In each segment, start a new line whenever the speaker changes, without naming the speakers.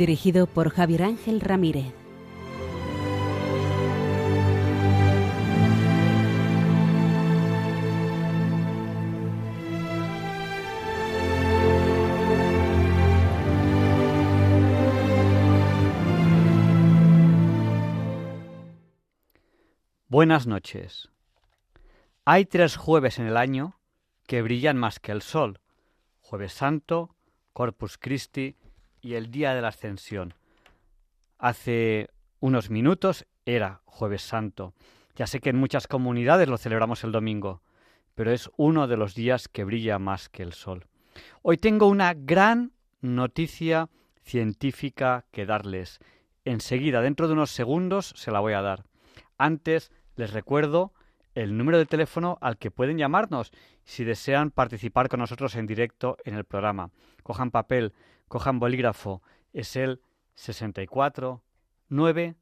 Dirigido por Javier Ángel Ramírez.
Buenas noches. Hay tres jueves en el año que brillan más que el sol. Jueves Santo, Corpus Christi y el Día de la Ascensión. Hace unos minutos era Jueves Santo. Ya sé que en muchas comunidades lo celebramos el domingo, pero es uno de los días que brilla más que el sol. Hoy tengo una gran noticia científica que darles. Enseguida, dentro de unos segundos, se la voy a dar. Antes les recuerdo el número de teléfono al que pueden llamarnos si desean participar con nosotros en directo en el programa. Cojan papel, cojan bolígrafo. Es el 64 9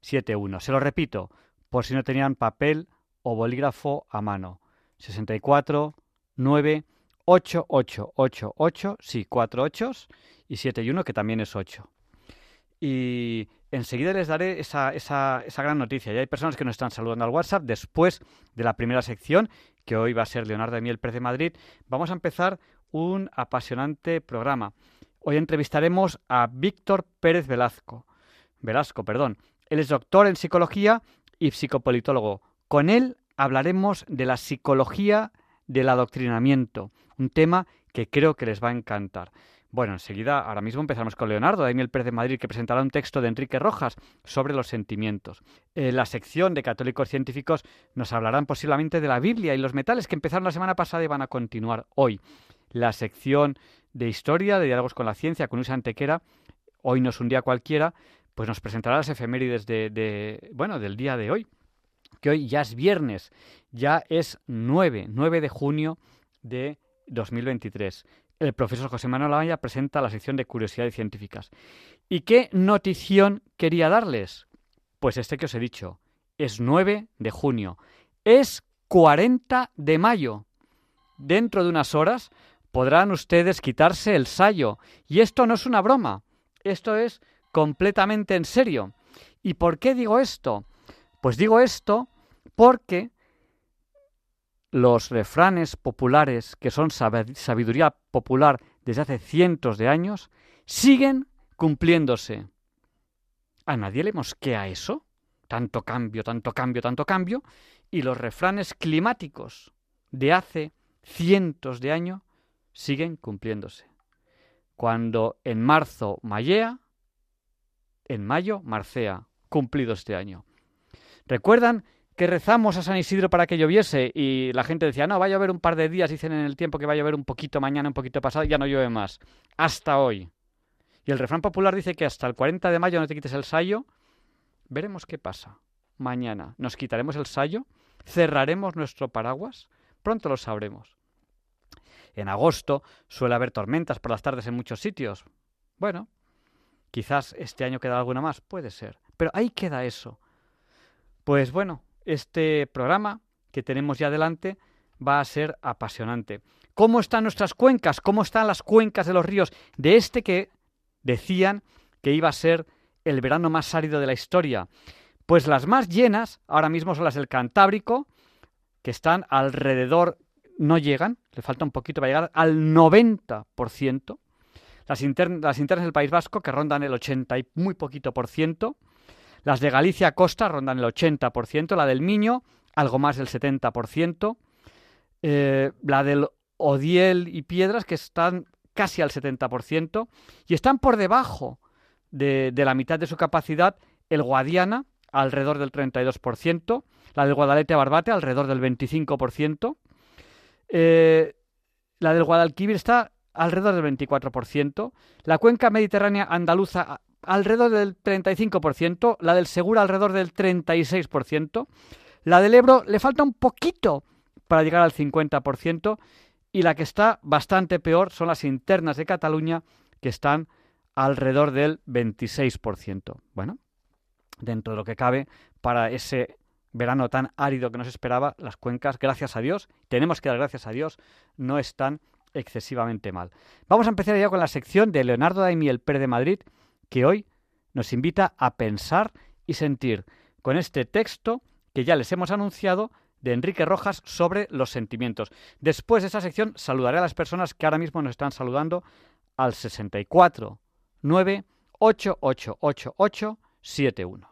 71. Se lo repito, por si no tenían papel o bolígrafo a mano. 64 9 8888, sí, 4 8 y 7 y 1, que también es 8. Y enseguida les daré esa, esa, esa, gran noticia. Ya hay personas que nos están saludando al WhatsApp después de la primera sección, que hoy va a ser Leonardo de Miel Pérez de Madrid. Vamos a empezar un apasionante programa. Hoy entrevistaremos a Víctor Pérez Velasco. Velasco, perdón. Él es doctor en psicología y psicopolitólogo. Con él hablaremos de la psicología del adoctrinamiento, un tema que creo que les va a encantar. Bueno, enseguida, ahora mismo empezamos con Leonardo, Daniel Pérez de Madrid, que presentará un texto de Enrique Rojas sobre los sentimientos. En la sección de Católicos Científicos nos hablarán posiblemente de la Biblia y los metales que empezaron la semana pasada y van a continuar hoy. La sección de Historia, de Diálogos con la Ciencia, con Luis Antequera, hoy no es un día cualquiera, pues nos presentará las efemérides de, bueno, del día de hoy, que hoy ya es viernes, ya es 9, 9 de junio de 2023 el profesor José Manuel Amaya presenta la sección de curiosidades científicas. ¿Y qué notición quería darles? Pues este que os he dicho. Es 9 de junio. Es 40 de mayo. Dentro de unas horas podrán ustedes quitarse el sayo. Y esto no es una broma. Esto es completamente en serio. ¿Y por qué digo esto? Pues digo esto porque los refranes populares, que son sabiduría popular desde hace cientos de años, siguen cumpliéndose. ¿A nadie le mosquea eso? Tanto cambio, tanto cambio, tanto cambio. Y los refranes climáticos de hace cientos de años siguen cumpliéndose. Cuando en marzo mayea, en mayo marcea, cumplido este año. ¿Recuerdan que rezamos a San Isidro para que lloviese y la gente decía, no, va a llover un par de días, dicen en el tiempo que va a llover un poquito mañana, un poquito pasado, ya no llueve más. Hasta hoy. Y el refrán popular dice que hasta el 40 de mayo no te quites el sayo. Veremos qué pasa. Mañana nos quitaremos el sayo, cerraremos nuestro paraguas, pronto lo sabremos. En agosto suele haber tormentas por las tardes en muchos sitios. Bueno, quizás este año queda alguna más, puede ser. Pero ahí queda eso. Pues bueno, este programa que tenemos ya adelante va a ser apasionante. ¿Cómo están nuestras cuencas? ¿Cómo están las cuencas de los ríos de este que decían que iba a ser el verano más árido de la historia? Pues las más llenas ahora mismo son las del Cantábrico, que están alrededor, no llegan, le falta un poquito para llegar al 90%. Las, las internas del País Vasco, que rondan el 80 y muy poquito por ciento. Las de Galicia Costa rondan el 80%, la del Miño algo más del 70%, eh, la del Odiel y Piedras que están casi al 70% y están por debajo de, la mitad de su capacidad el Guadiana alrededor del 32%, la del Guadalete Barbate alrededor del 25%, eh, la del Guadalquivir está alrededor del 24%, la cuenca mediterránea andaluza alrededor del 35%, la del Segura alrededor del 36%, la del Ebro le falta un poquito para llegar al 50% y la que está bastante peor son las internas de Cataluña que están alrededor del 26%. Bueno, dentro de lo que cabe para ese verano tan árido que nos esperaba, las cuencas, gracias a Dios, tenemos que dar gracias a Dios, no están excesivamente mal. Vamos a empezar ya con la sección de Leonardo Daimiel Pérez de Madrid, que hoy nos invita a pensar y sentir con este texto que ya les hemos anunciado de Enrique Rojas sobre los sentimientos. Después de esta sección saludaré a las personas que ahora mismo nos están saludando al 64 9 71.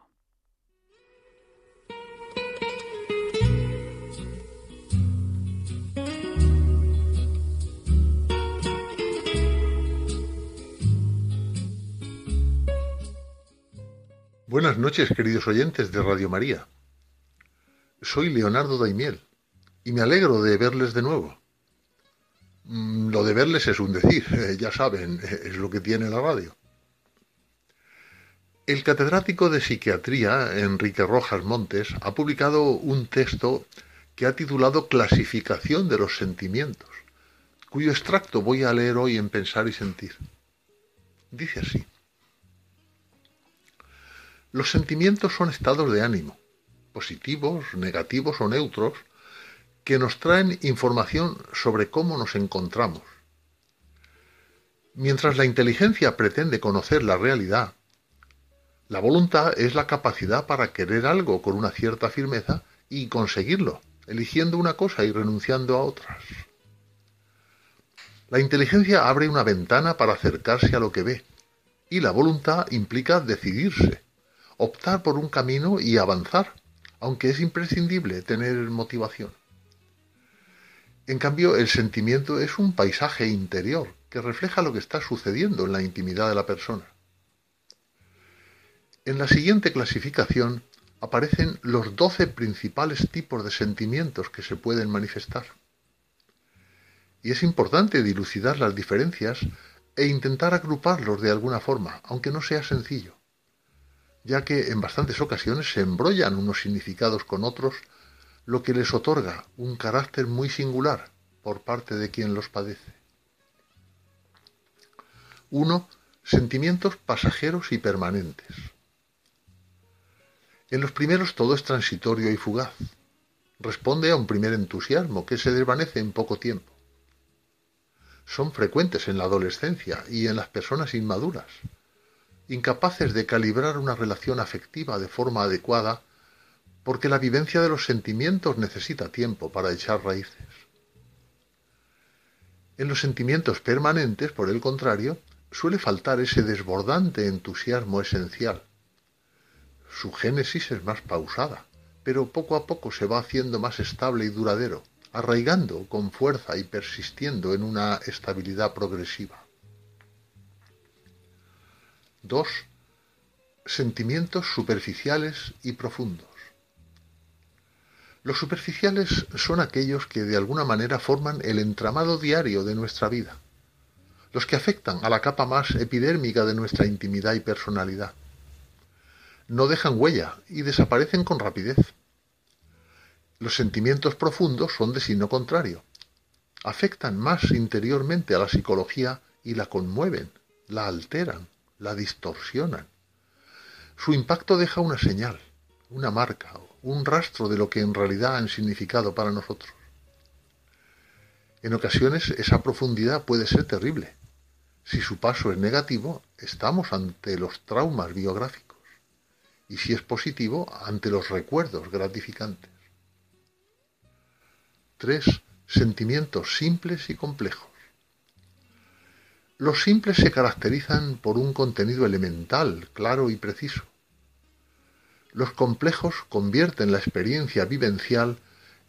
Buenas noches, queridos oyentes de Radio María. Soy Leonardo Daimiel y me alegro de verles de nuevo. Mm, lo de verles es un decir, eh, ya saben, eh, es lo que tiene la radio. El catedrático de psiquiatría, Enrique Rojas Montes, ha publicado un texto que ha titulado Clasificación de los sentimientos, cuyo extracto voy a leer hoy en Pensar y Sentir. Dice así. Los sentimientos son estados de ánimo, positivos, negativos o neutros, que nos traen información sobre cómo nos encontramos. Mientras la inteligencia pretende conocer la realidad, la voluntad es la capacidad para querer algo con una cierta firmeza y conseguirlo, eligiendo una cosa y renunciando a otras. La inteligencia abre una ventana para acercarse a lo que ve, y la voluntad implica decidirse, optar por un camino y avanzar, aunque es imprescindible tener motivación. En cambio, el sentimiento es un paisaje interior que refleja lo que está sucediendo en la intimidad de la persona. En la siguiente clasificación aparecen los doce principales tipos de sentimientos que se pueden manifestar. Y es importante dilucidar las diferencias e intentar agruparlos de alguna forma, aunque no sea sencillo ya que en bastantes ocasiones se embrollan unos significados con otros, lo que les otorga un carácter muy singular por parte de quien los padece. 1. Sentimientos pasajeros y permanentes. En los primeros todo es transitorio y fugaz. Responde a un primer entusiasmo que se desvanece en poco tiempo. Son frecuentes en la adolescencia y en las personas inmaduras, incapaces de calibrar una relación afectiva de forma adecuada, porque la vivencia de los sentimientos necesita tiempo para echar raíces. En los sentimientos permanentes, por el contrario, suele faltar ese desbordante entusiasmo esencial. Su génesis es más pausada, pero poco a poco se va haciendo más estable y duradero, arraigando con fuerza y persistiendo en una estabilidad progresiva. 2. Sentimientos superficiales y profundos. Los superficiales son aquellos que de alguna manera forman el entramado diario de nuestra vida, los que afectan a la capa más epidérmica de nuestra intimidad y personalidad. No dejan huella y desaparecen con rapidez. Los sentimientos profundos son de signo contrario. Afectan más interiormente a la psicología y la conmueven, la alteran, la distorsionan. Su impacto deja una señal, una marca, un rastro de lo que en realidad han significado para nosotros. En ocasiones esa profundidad puede ser terrible. Si su paso es negativo, estamos ante los traumas biográficos. Y si es positivo, ante los recuerdos gratificantes. 3. Sentimientos simples y complejos. Los simples se caracterizan por un contenido elemental, claro y preciso. Los complejos convierten la experiencia vivencial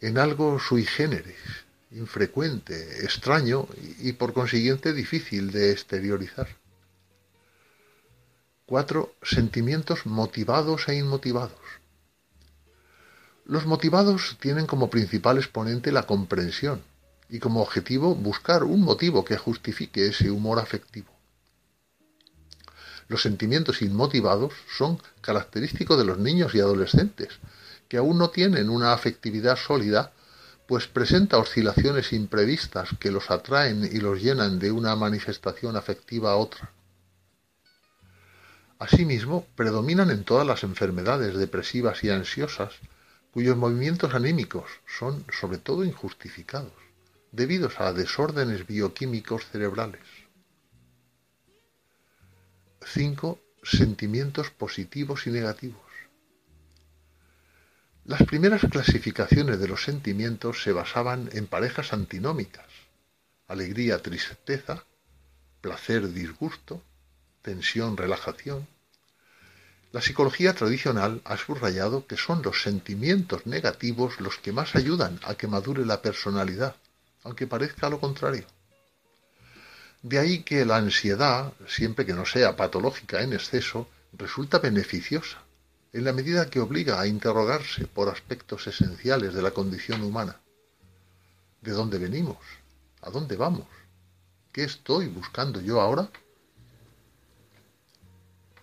en algo sui generis, infrecuente, extraño y, por consiguiente difícil de exteriorizar. 4. Sentimientos motivados e inmotivados. Los motivados tienen como principal exponente la comprensión y como objetivo buscar un motivo que justifique ese humor afectivo. Los sentimientos inmotivados son característicos de los niños y adolescentes, que aún no tienen una afectividad sólida, pues presenta oscilaciones imprevistas que los atraen y los llenan de una manifestación afectiva a otra. Asimismo, predominan en todas las enfermedades depresivas y ansiosas, cuyos movimientos anímicos son sobre todo injustificados, debidos a desórdenes bioquímicos cerebrales. 5. Sentimientos positivos y negativos. Las primeras clasificaciones de los sentimientos se basaban en parejas antinómicas, alegría, tristeza, placer, disgusto, tensión, relajación. La psicología tradicional ha subrayado que son los sentimientos negativos los que más ayudan a que madure la personalidad, aunque parezca lo contrario. De ahí que la ansiedad, siempre que no sea patológica en exceso, resulta beneficiosa, en la medida que obliga a interrogarse por aspectos esenciales de la condición humana. ¿De dónde venimos? ¿A dónde vamos? ¿Qué estoy buscando yo ahora?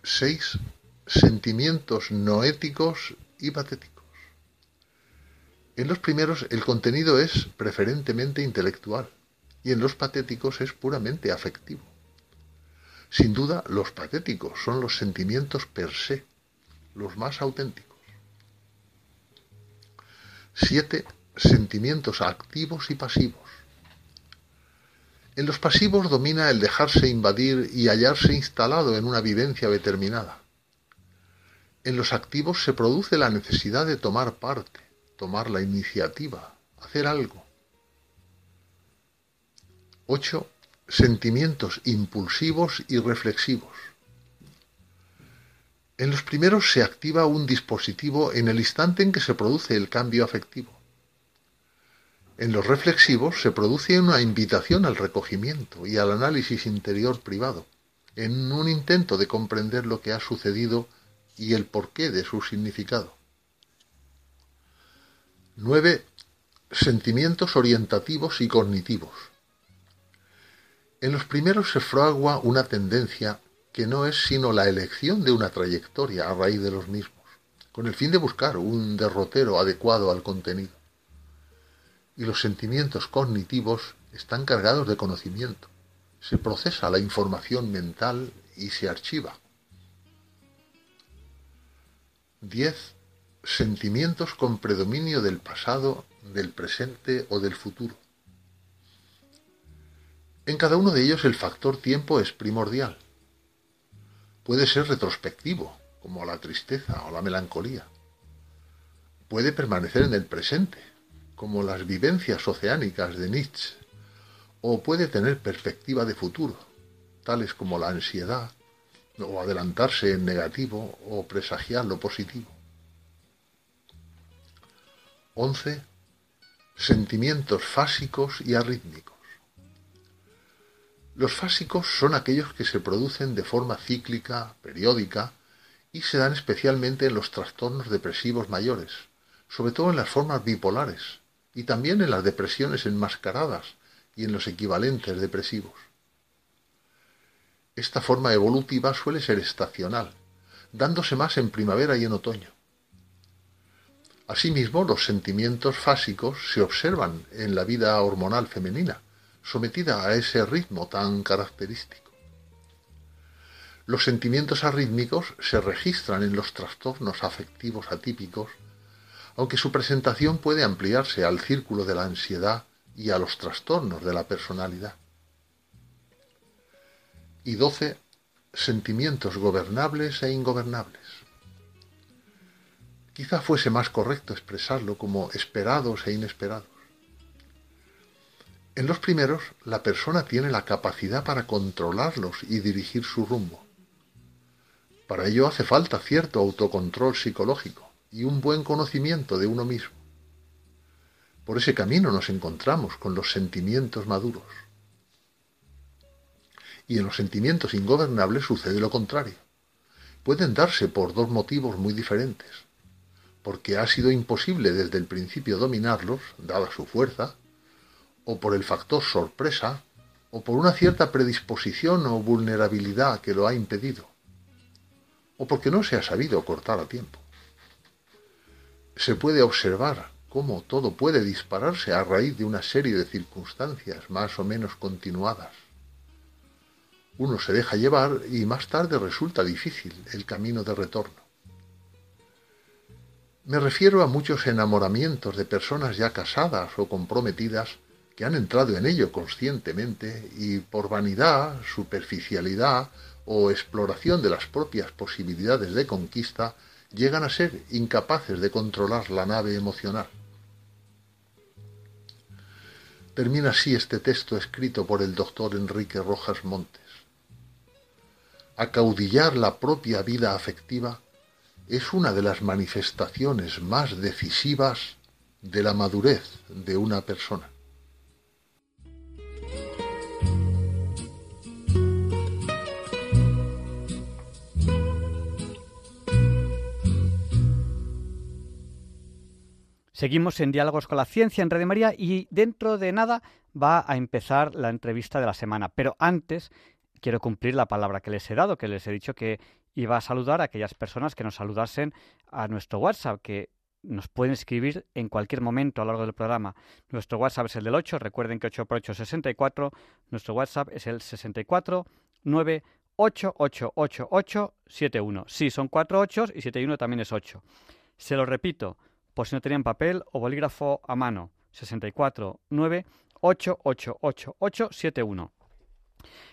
6. Sentimientos noéticos y patéticos. En los primeros el contenido es preferentemente intelectual y en los patéticos es puramente afectivo. Sin duda, los patéticos son los sentimientos per se, los más auténticos. 7. Sentimientos activos y pasivos. En los pasivos domina el dejarse invadir y hallarse instalado en una vivencia determinada. En los activos se produce la necesidad de tomar parte, tomar la iniciativa, hacer algo. 8. Sentimientos impulsivos y reflexivos. En los primeros se activa un dispositivo en el instante en que se produce el cambio afectivo. En los reflexivos se produce una invitación al recogimiento y al análisis interior privado, en un intento de comprender lo que ha sucedido y el porqué de su significado. 9. Sentimientos orientativos y cognitivos. En los primeros se fragua una tendencia que no es sino la elección de una trayectoria a raíz de los mismos, con el fin de buscar un derrotero adecuado al contenido. Y los sentimientos cognitivos están cargados de conocimiento. Se procesa la información mental y se archiva. 10. Sentimientos con predominio del pasado, del presente o del futuro. En cada uno de ellos el factor tiempo es primordial. Puede ser retrospectivo, como la tristeza o la melancolía. Puede permanecer en el presente, como las vivencias oceánicas de Nietzsche, o puede tener perspectiva de futuro, tales como la ansiedad, o adelantarse en negativo o presagiar lo positivo. 11. Sentimientos fásicos y arrítmicos. Los fásicos son aquellos que se producen de forma cíclica, periódica, y se dan especialmente en los trastornos depresivos mayores, sobre todo en las formas bipolares, y también en las depresiones enmascaradas y en los equivalentes depresivos. Esta forma evolutiva suele ser estacional, dándose más en primavera y en otoño. Asimismo, los sentimientos fásicos se observan en la vida hormonal femenina, sometida a ese ritmo tan característico. Los sentimientos arrítmicos se registran en los trastornos afectivos atípicos, aunque su presentación puede ampliarse al círculo de la ansiedad y a los trastornos de la personalidad. Y 12. Sentimientos gobernables e ingobernables. Quizá fuese más correcto expresarlo como esperados e inesperados. En los primeros, la persona tiene la capacidad para controlarlos y dirigir su rumbo. Para ello hace falta cierto autocontrol psicológico y un buen conocimiento de uno mismo. Por ese camino nos encontramos con los sentimientos maduros. Y en los sentimientos ingobernables sucede lo contrario. Pueden darse por dos motivos muy diferentes. Porque ha sido imposible desde el principio dominarlos, dada su fuerza, o por el factor sorpresa, o por una cierta predisposición o vulnerabilidad que lo ha impedido, o porque no se ha sabido cortar a tiempo. Se puede observar cómo todo puede dispararse a raíz de una serie de circunstancias más o menos continuadas. Uno se deja llevar y más tarde resulta difícil el camino de retorno. Me refiero a muchos enamoramientos de personas ya casadas o comprometidas que han entrado en ello conscientemente y por vanidad, superficialidad o exploración de las propias posibilidades de conquista llegan a ser incapaces de controlar la nave emocional. Termina así este texto escrito por el doctor Enrique Rojas Montes. Acaudillar la propia vida afectiva es una de las manifestaciones más decisivas de la madurez de una persona.
Seguimos en Diálogos con la Ciencia en Radio María y dentro de nada va a empezar la entrevista de la semana. Pero antes quiero cumplir la palabra que les he dado, que les he dicho que iba a saludar a aquellas personas que nos saludasen a nuestro WhatsApp, que nos pueden escribir en cualquier momento a lo largo del programa. Nuestro WhatsApp es el del 8, recuerden que 8 por 8 es 64, nuestro WhatsApp es el 64 9 Sí, son cuatro 8 y 71 también es 8. Se lo repito, por si no tenían papel o bolígrafo a mano. 64 9 8888871.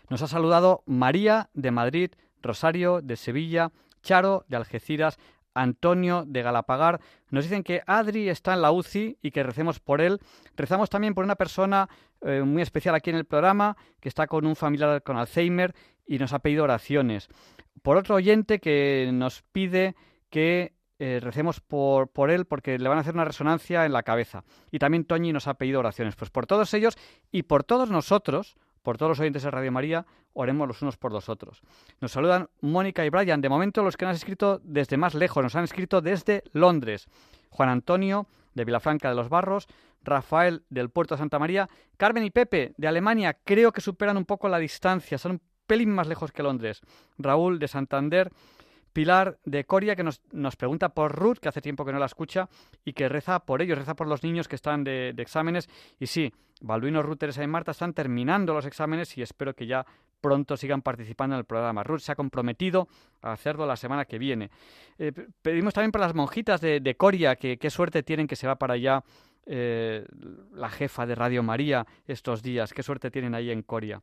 Nos ha saludado María de Madrid, Rosario de Sevilla, Charo de Algeciras, Antonio de Galapagar. Nos dicen que Adri está en la UCI y que recemos por él. Rezamos también por una persona eh, muy especial aquí en el programa que está con un familiar con Alzheimer y nos ha pedido oraciones. Por otro oyente que nos pide que eh, recemos por, por él porque le van a hacer una resonancia en la cabeza. Y también Toñi nos ha pedido oraciones. Pues por todos ellos y por todos nosotros, por todos los oyentes de Radio María, oremos los unos por los otros. Nos saludan Mónica y Brian. De momento los que nos han escrito desde más lejos, nos han escrito desde Londres. Juan Antonio de Vilafranca de los Barros, Rafael del Puerto de Santa María, Carmen y Pepe de Alemania, creo que superan un poco la distancia, son un pelín más lejos que Londres. Raúl de Santander, Pilar de Coria, que nos, nos, pregunta por Ruth, que hace tiempo que no la escucha, y que reza por ellos, reza por los niños que están de, exámenes. Y sí, Balduino, Ruth, Teresa y Marta están terminando los exámenes y espero que ya pronto sigan participando en el programa. Ruth se ha comprometido a hacerlo la semana que viene. Eh, pedimos también por las monjitas de, Coria, que qué suerte tienen que se va para allá eh, la jefa de Radio María estos días. Qué suerte tienen ahí en Coria.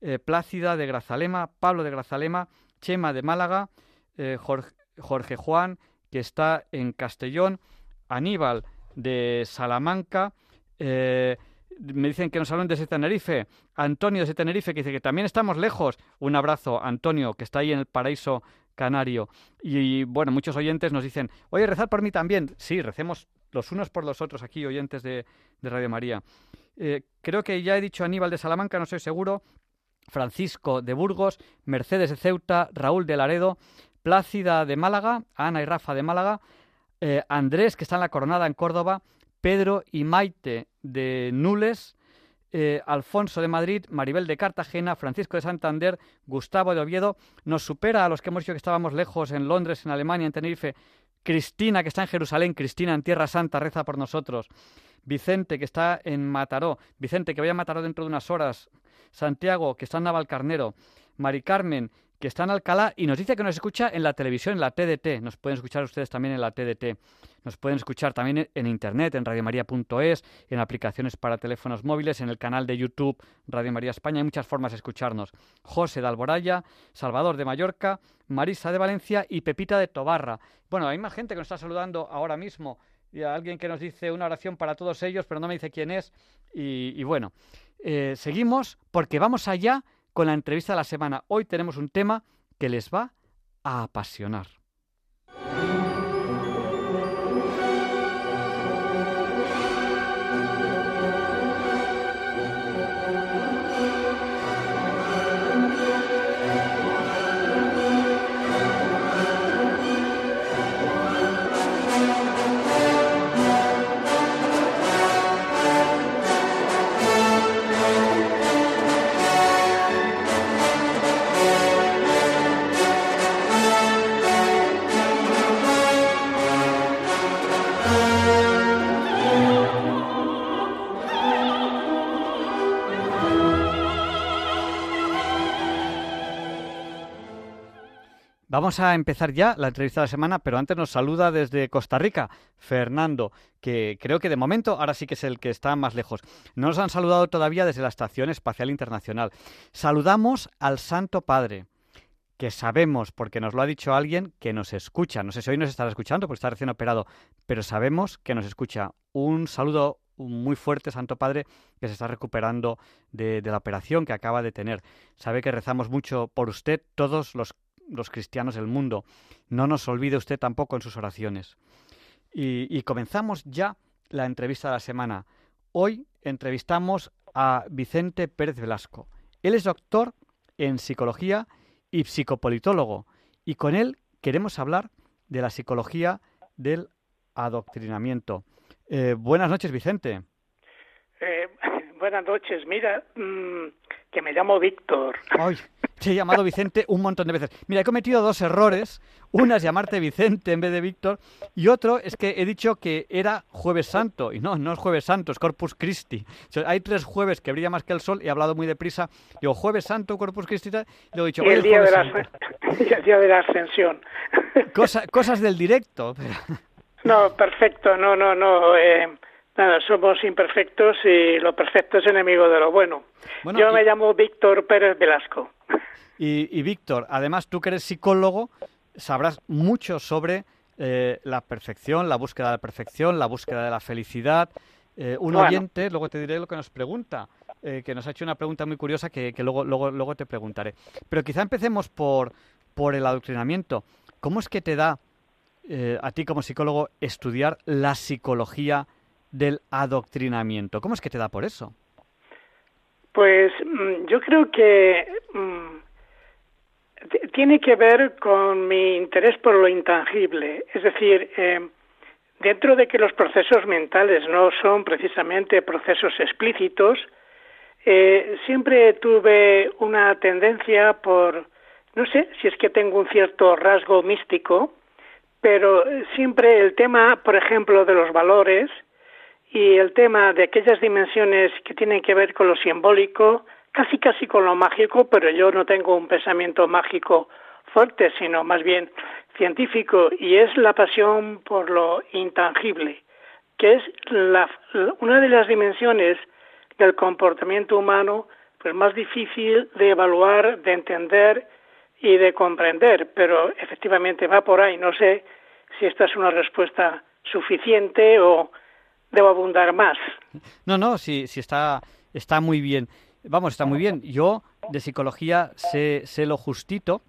Eh, Plácida de Grazalema, Pablo de Grazalema, Chema de Málaga, eh, Jorge, Juan, que está en Castellón, Aníbal de Salamanca, eh, me dicen que nos hablan desde Tenerife, Antonio desde Tenerife, que dice que también estamos lejos. Un abrazo, Antonio, que está ahí en el paraíso canario. Y, bueno, muchos oyentes nos dicen, oye, rezar por mí también. Sí, recemos los unos por los otros aquí, oyentes de, Radio María. Eh, creo que ya he dicho Aníbal de Salamanca, no soy seguro. Francisco de Burgos, Mercedes de Ceuta, Raúl de Laredo, Plácida de Málaga, Ana y Rafa de Málaga, eh, Andrés, que está en la Coronada en Córdoba, Pedro y Maite de Nules, eh, Alfonso de Madrid, Maribel de Cartagena, Francisco de Santander, Gustavo de Oviedo. Nos supera a los que hemos dicho que estábamos lejos en Londres, en Alemania, en Tenerife. Cristina, que está en Jerusalén, Cristina en Tierra Santa, reza por nosotros. Vicente, que está en Mataró. Vicente, que vaya a Mataró dentro de unas horas. Santiago, que está en Navalcarnero. Mari Carmen, que está en Alcalá y nos dice que nos escucha en la televisión, en la TDT. Nos pueden escuchar ustedes también en la TDT. Nos pueden escuchar también en internet, en radiomaria.es, en aplicaciones para teléfonos móviles, en el canal de YouTube Radio María España. Hay muchas formas de escucharnos. José de Alboraya, Salvador de Mallorca, Marisa de Valencia y Pepita de Tobarra. Bueno, hay más gente que nos está saludando ahora mismo y alguien que nos dice una oración para todos ellos, pero no me dice quién es. Y, bueno, eh, seguimos porque vamos allá con la entrevista de la semana. Hoy tenemos un tema que les va a apasionar. Vamos a empezar ya la entrevista de la semana, pero antes nos saluda desde Costa Rica Fernando, que creo que de momento ahora sí que es el que está más lejos. No nos han saludado todavía desde la Estación Espacial Internacional. Saludamos al Santo Padre, que sabemos, porque nos lo ha dicho alguien, que nos escucha. No sé si hoy nos estará escuchando porque está recién operado, pero sabemos que nos escucha. Un saludo muy fuerte, Santo Padre, que se está recuperando de, la operación que acaba de tener. Sabe que rezamos mucho por usted, todos los, los cristianos del mundo. No nos olvide usted tampoco en sus oraciones. Y, y comenzamos ya la entrevista de la semana. Hoy entrevistamos a Vicente Pérez Velasco. Él es doctor en psicología y psicopolitólogo, y con él queremos hablar de la psicología del adoctrinamiento. Eh, buenas noches, Vicente.
Eh, buenas noches. Mira, mm, que me llamo Víctor.
Ay, te he llamado Vicente un montón de veces. Mira, he cometido dos errores. Una es llamarte Vicente en vez de Víctor. Y otro es que he dicho que era Jueves Santo. Y no, no es Jueves Santo, es Corpus Christi. hay tres jueves que brilla más que el sol y he hablado muy deprisa. Digo, Jueves Santo, Corpus Christi. Y luego he dicho,
el, día de la, el día de la ascensión.
cosas del directo.
No, perfecto, no, no, no. Eh, nada, somos imperfectos y lo perfecto es enemigo de lo bueno. Yo me llamo Víctor Pérez Velasco.
Y, Víctor, además tú que eres psicólogo, sabrás mucho sobre eh, la perfección, la búsqueda de la perfección, la búsqueda de la felicidad. Eh, un oyente, luego te diré lo que nos pregunta, que nos ha hecho una pregunta muy curiosa que, que, luego, luego, luego te preguntaré. Pero quizá empecemos por, por el adoctrinamiento. ¿Cómo es que te da eh, a ti como psicólogo estudiar la psicología del adoctrinamiento. ¿Cómo es que te da por eso?
Pues mm, yo creo que mm, tiene que ver con mi interés por lo intangible. Es decir, eh, dentro de que los procesos mentales no son precisamente procesos explícitos, eh, siempre tuve una tendencia por, no sé si es que tengo un cierto rasgo místico, pero siempre el tema, por ejemplo, de los valores y el tema de aquellas dimensiones que tienen que ver con lo simbólico, casi casi con lo mágico, pero yo no tengo un pensamiento mágico fuerte, sino más bien científico, y es la pasión por lo intangible, que es una de las dimensiones del comportamiento humano pues más difícil de evaluar, de entender y de comprender, pero efectivamente va por ahí. No sé si esta es una respuesta suficiente o debo abundar más.
No, no, sí, sí está, está muy bien. Vamos, está muy bien. Yo de psicología sé, sé lo justito.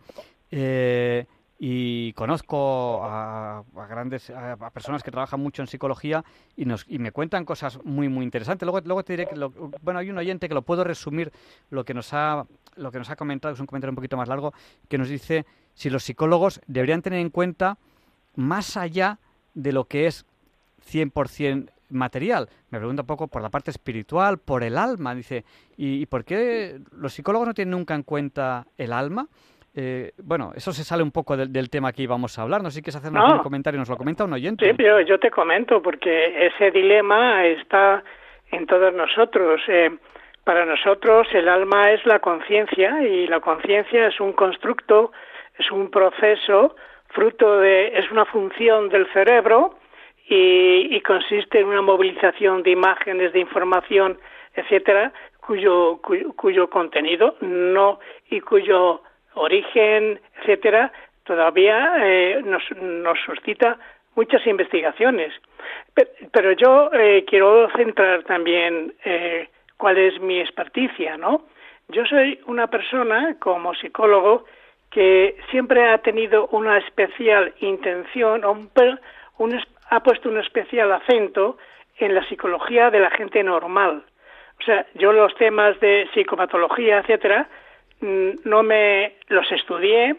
Eh, y conozco a, grandes a, personas que trabajan mucho en psicología y nos y me cuentan cosas muy muy interesantes luego luego te diré que bueno hay un oyente que lo puedo resumir lo que nos ha lo que nos ha comentado es un comentario un poquito más largo que nos dice si los psicólogos deberían tener en cuenta más allá de lo que es 100% material. Me pregunta un poco por la parte espiritual, por el alma. Dice, ¿y, por qué los psicólogos no tienen nunca en cuenta el alma? Eh, bueno, eso se sale un poco del, tema que íbamos a hablar. No sé si quieres hacer un comentario, nos lo comenta un oyente.
Sí, pero yo te comento, porque ese dilema está en todos nosotros. Eh, para nosotros el alma es la conciencia y la conciencia es un constructo, es un proceso, fruto de, es una función del cerebro y, y consiste en una movilización de imágenes, de información, etcétera, cuyo, cuyo, cuyo contenido no y cuyo origen, etcétera, todavía eh, nos, nos suscita muchas investigaciones. Pero, yo eh, quiero centrar también eh, cuál es mi experticia, ¿no? Yo soy una persona, como psicólogo, que siempre ha tenido una especial intención, un, un, ha puesto un especial acento en la psicología de la gente normal. O sea, yo los temas de psicopatología, etcétera, Mm, no me los estudié,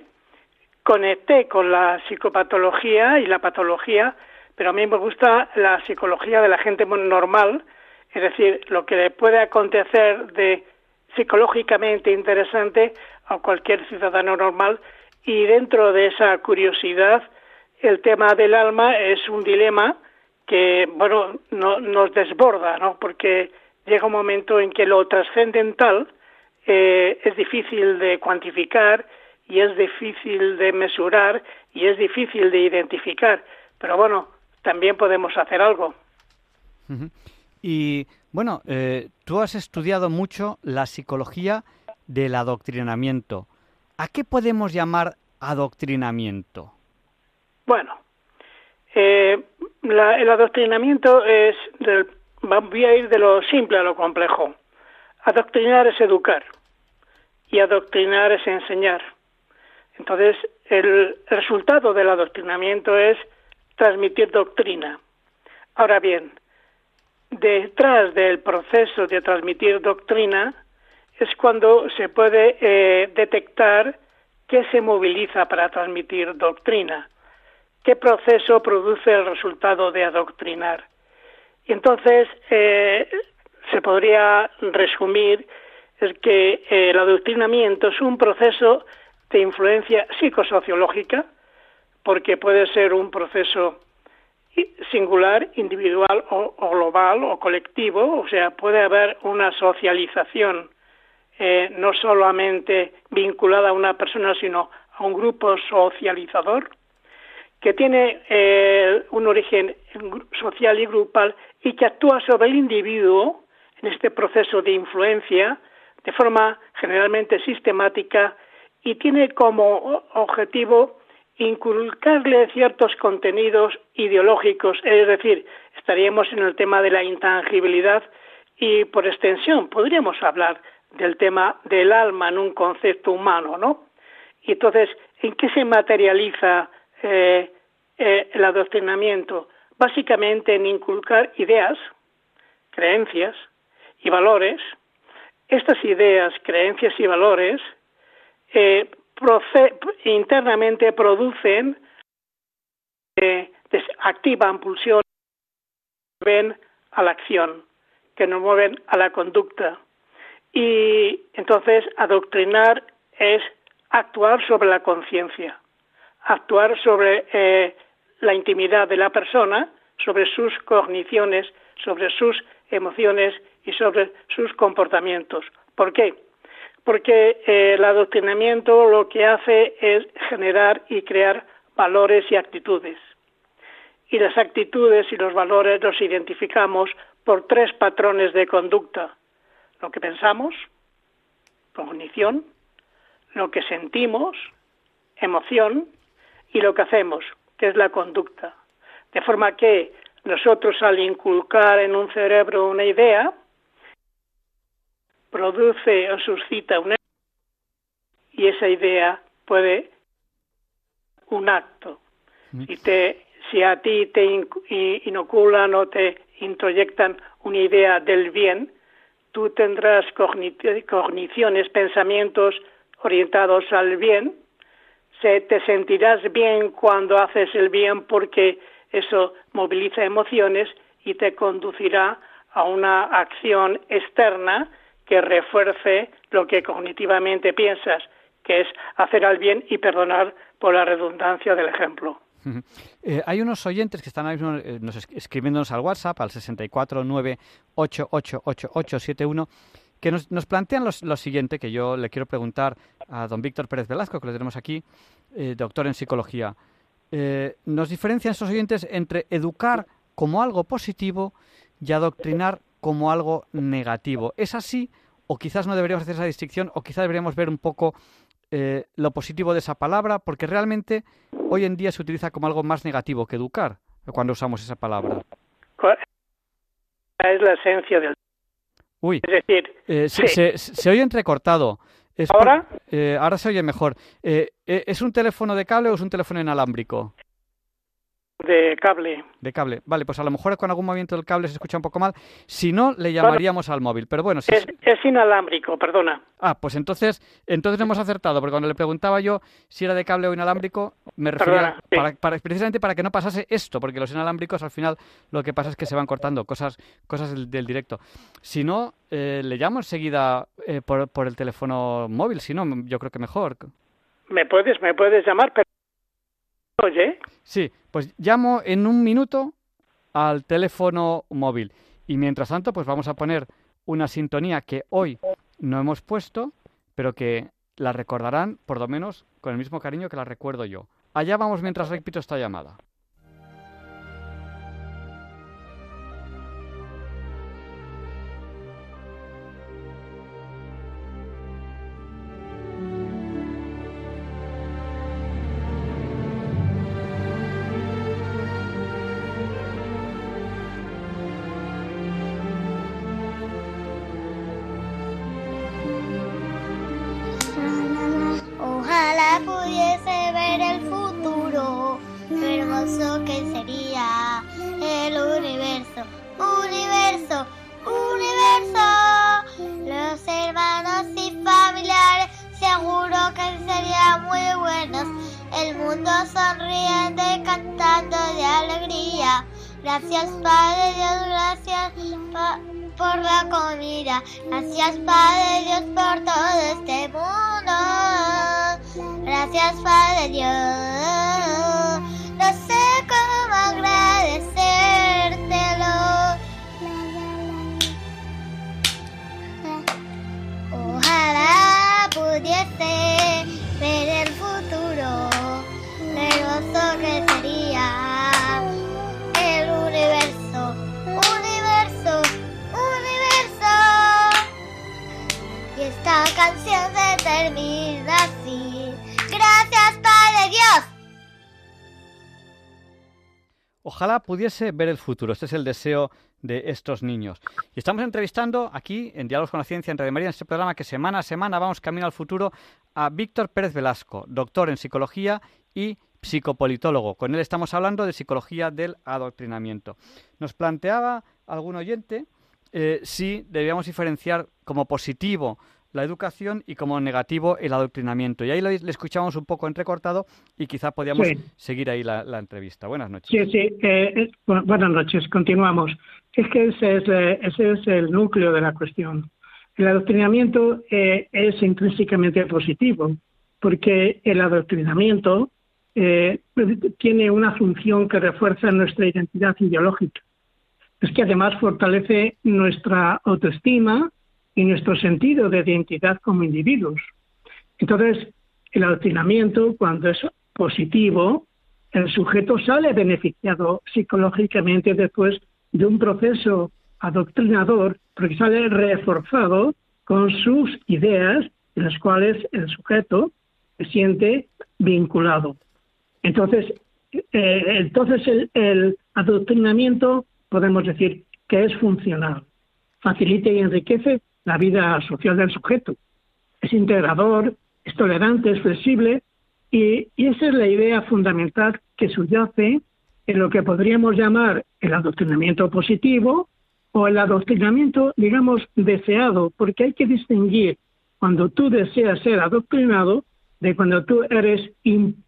conecté con la psicopatología y la patología, pero a mí me gusta la psicología de la gente normal, es decir, lo que le puede acontecer de psicológicamente interesante a cualquier ciudadano normal y dentro de esa curiosidad el tema del alma es un dilema que bueno no, nos desborda, ¿no? Porque llega un momento en que lo trascendental eh, es difícil de cuantificar y es difícil de mesurar y es difícil de identificar. Pero bueno, también podemos hacer algo.
Y bueno, eh, tú has estudiado mucho la psicología del adoctrinamiento. ¿A qué podemos llamar adoctrinamiento?
Bueno, eh, el adoctrinamiento es, del, voy a ir de lo simple a lo complejo. Adoctrinar es educar y adoctrinar es enseñar. Entonces, el resultado del adoctrinamiento es transmitir doctrina. Ahora bien, detrás del proceso de transmitir doctrina es cuando se puede eh, detectar qué se moviliza para transmitir doctrina, qué proceso produce el resultado de adoctrinar. Y entonces eh, se podría resumir es que eh, el adoctrinamiento es un proceso de influencia psicosociológica, porque puede ser un proceso singular, individual o, global o colectivo, o sea, puede haber una socialización eh, no solamente vinculada a una persona, sino a un grupo socializador, que tiene eh, un origen social y grupal y que actúa sobre el individuo en este proceso de influencia de forma generalmente sistemática y tiene como objetivo inculcarle ciertos contenidos ideológicos, es decir, estaríamos en el tema de la intangibilidad y por extensión podríamos hablar del tema del alma en un concepto humano, ¿no? Y entonces, ¿en qué se materializa eh, eh, el adoctrinamiento? Básicamente en inculcar ideas, creencias y valores. Estas ideas, creencias y valores eh, internamente producen, eh, activan pulsiones que mueven a la acción, que nos mueven a la conducta. Y entonces adoctrinar es actuar sobre la conciencia, actuar sobre eh, la intimidad de la persona, sobre sus cogniciones, sobre sus emociones y sobre sus comportamientos. ¿Por qué? porque eh, el adoctrinamiento lo que hace es generar y crear valores y actitudes. Y las actitudes y los valores los identificamos por tres patrones de conducta. Lo que pensamos, cognición, lo que sentimos, emoción, y lo que hacemos, que es la conducta. De forma que nosotros al inculcar en un cerebro una idea, produce o suscita una y esa idea puede un acto. Si, te, si a ti te inoculan o te introyectan una idea del bien, tú tendrás cogniciones, pensamientos orientados al bien, se, te sentirás bien cuando haces el bien porque eso moviliza emociones y te conducirá a una acción externa que refuerce lo que cognitivamente piensas, que es hacer al bien y perdonar por la redundancia del ejemplo.
Eh, hay unos oyentes que están ahí eh, escribiéndonos al WhatsApp, al 649888871, que nos, plantean lo siguiente, que yo le quiero preguntar a don Víctor Pérez Velasco, que lo tenemos aquí, eh, doctor en psicología. nos diferencian estos oyentes entre educar como algo positivo y adoctrinar como algo negativo. ¿Es así? ¿O quizás no deberíamos hacer esa distinción? ¿O quizás deberíamos ver un poco eh, lo positivo de esa palabra? Porque realmente hoy en día se utiliza como algo más negativo que educar cuando usamos esa palabra.
Es la esencia del.
Uy.
Es decir,
eh, se, oye entrecortado.
¿Ahora?
Eh, ahora se oye mejor. ¿Es un teléfono de cable o es un teléfono inalámbrico?
De cable.
De cable. Vale, pues a lo mejor con algún movimiento del cable se escucha un poco mal. Si no, le llamaríamos al móvil. Pero bueno, si
es, es, inalámbrico, perdona.
Ah, pues entonces, entonces hemos acertado, porque cuando le preguntaba yo si era de cable o inalámbrico, me refería para, precisamente para que no pasase esto, porque los inalámbricos al final lo que pasa es que se van cortando cosas, cosas del, directo. Si no, eh, le llamo enseguida eh, por, por el teléfono móvil, si no, yo creo que mejor.
Me puedes, me puedes llamar, pero Oye.
Sí, pues llamo en un minuto al teléfono móvil. Y mientras tanto, pues vamos a poner una sintonía que hoy no hemos puesto, pero que la recordarán por lo menos con el mismo cariño que la recuerdo yo. Allá vamos mientras repito esta llamada.
Pudiese ver el futuro.
Este es el deseo de estos niños. Y estamos entrevistando aquí, en Diálogos con la Ciencia, en Radio María, en este programa que semana a semana vamos camino al futuro, a Víctor Pérez Velasco, doctor en psicología y psicopolitólogo. Con él estamos hablando de psicología del adoctrinamiento. Nos planteaba algún oyente eh, si debíamos diferenciar como positivo la educación y como negativo el adoctrinamiento. Y ahí le, escuchamos un poco entrecortado y quizá podíamos seguir ahí la, entrevista. Buenas noches.
Sí, sí. Eh, eh, buenas noches. Continuamos. Es que ese es, eh, ese es el núcleo de la cuestión. El adoctrinamiento es intrínsecamente positivo porque el adoctrinamiento tiene una función que refuerza nuestra identidad ideológica. Es que además fortalece nuestra autoestima, y nuestro sentido de identidad como individuos. Entonces, el adoctrinamiento, cuando es positivo, el sujeto sale beneficiado psicológicamente después de un proceso adoctrinador, porque sale reforzado con sus ideas, en las cuales el sujeto se siente vinculado. Entonces, eh, entonces el, el adoctrinamiento podemos decir que es funcional, facilita y enriquece la vida social del sujeto. Es integrador, es tolerante, es flexible y, esa es la idea fundamental que subyace en lo que podríamos llamar el adoctrinamiento positivo o el adoctrinamiento, digamos, deseado, porque hay que distinguir cuando tú deseas ser adoctrinado de cuando tú eres,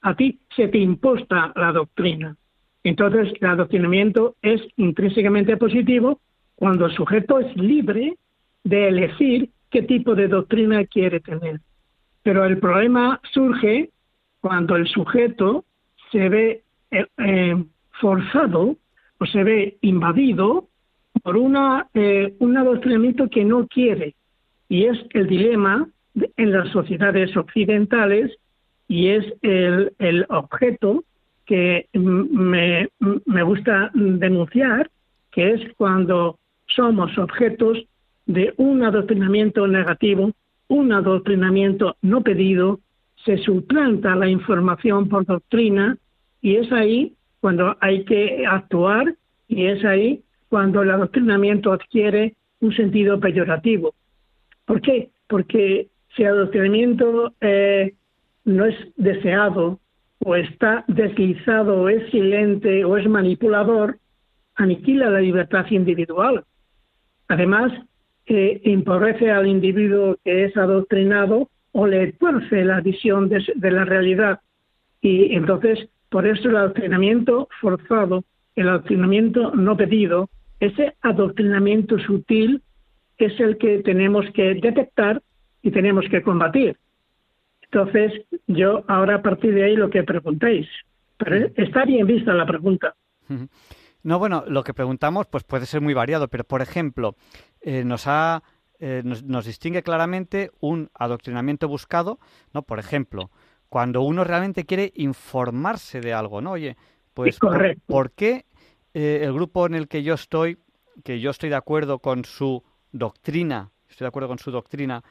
a ti se te imposta la doctrina. Entonces, el adoctrinamiento es intrínsecamente positivo cuando el sujeto es libre de elegir qué tipo de doctrina quiere tener. Pero el problema surge cuando el sujeto se ve eh, eh, forzado o se ve invadido por una, eh, un adoctrinamiento que no quiere. Y es el dilema en las sociedades occidentales y es el, el objeto que me, me gusta denunciar, que es cuando somos objetos de un adoctrinamiento negativo, un adoctrinamiento no pedido, se suplanta la información por doctrina y es ahí cuando hay que actuar y es ahí cuando el adoctrinamiento adquiere un sentido peyorativo. ¿Por qué? Porque si el adoctrinamiento eh, no es deseado o está deslizado o es silente o es manipulador, aniquila la libertad individual. Además, que empobrece al individuo que es adoctrinado o le tuerce la visión de, la realidad. Y entonces, por eso el adoctrinamiento forzado, el adoctrinamiento no pedido, ese adoctrinamiento sutil es el que tenemos que detectar y tenemos que combatir. Entonces, yo ahora a partir de ahí lo que preguntéis, pero está bien vista la pregunta.
No, bueno, lo que preguntamos pues puede ser muy variado, pero por ejemplo, eh, nos ha eh, nos, distingue claramente un adoctrinamiento buscado, ¿no? Por ejemplo, cuando uno realmente quiere informarse de algo, ¿no? Oye, pues por, qué eh, el grupo en el que yo estoy, que yo estoy de acuerdo con su doctrina, estoy de acuerdo con su doctrina,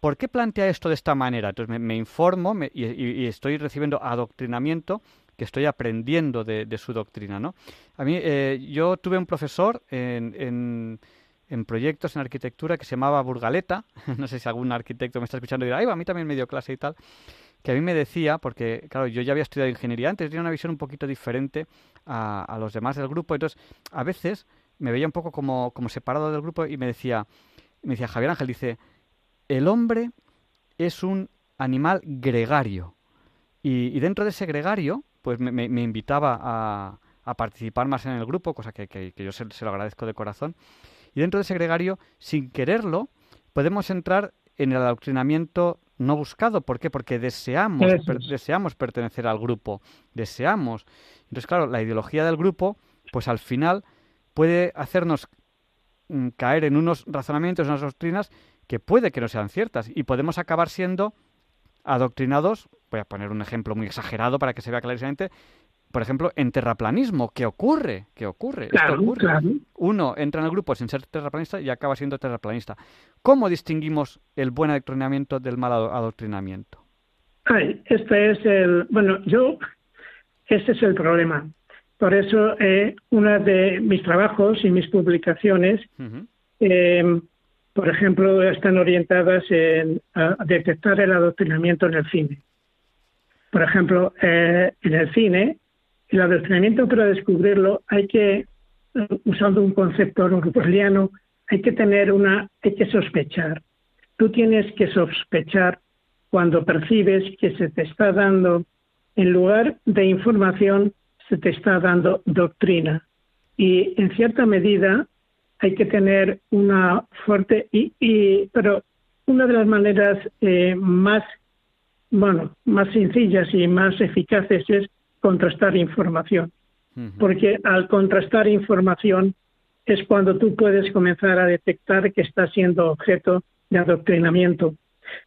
¿por qué plantea esto de esta manera? Entonces me, informo y, estoy recibiendo adoctrinamiento que estoy aprendiendo de, su doctrina, ¿no? A mí, eh, yo tuve un profesor en en proyectos en arquitectura que se llamaba Burgaleta, no sé si algún arquitecto me está escuchando y dirá, ay, a mí también me dio clase y tal, que a mí me decía, porque claro, yo ya había estudiado ingeniería antes, tenía una visión un poquito diferente a, los demás del grupo, entonces a veces me veía un poco como, como separado del grupo y me decía, me decía Javier Ángel, dice, el hombre es un animal gregario y, dentro de ese gregario, pues me, invitaba a, participar más en el grupo, cosa que, yo se, se, lo agradezco de corazón. Y dentro de ese gregario, sin quererlo, podemos entrar en el adoctrinamiento no buscado. ¿Por qué? Porque deseamos, deseamos pertenecer al grupo, deseamos. Entonces, claro, la ideología del grupo, pues al final puede hacernos mm, caer en unos razonamientos, unas doctrinas que puede que no sean ciertas y podemos acabar siendo adoctrinados, voy a poner un ejemplo muy exagerado para que se vea clarísimamente, por ejemplo, en terraplanismo. ¿Qué ocurre? ¿Qué ocurre? Uno entra en el grupo sin ser terraplanista y acaba siendo terraplanista. ¿Cómo distinguimos el buen adoctrinamiento del mal adoctrinamiento?
Ay, este es el. Bueno, yo. Este es el problema. Por eso, eh, uno de mis trabajos y mis publicaciones, em, por ejemplo, están orientadas en a detectar el adoctrinamiento en el cine. Por ejemplo, eh, en el cine el adoctrinamiento para descubrirlo hay que, usando un concepto hay que tener una, hay que sospechar. Tú tienes que sospechar cuando percibes que se te está dando, en lugar de información, se te está dando doctrina. Y en cierta medida hay que tener una fuerte, y, pero una de las maneras eh, más, bueno, más sencillas y más eficaces es contrastar información. Porque al contrastar información es cuando tú puedes comenzar a detectar que está siendo objeto de adoctrinamiento.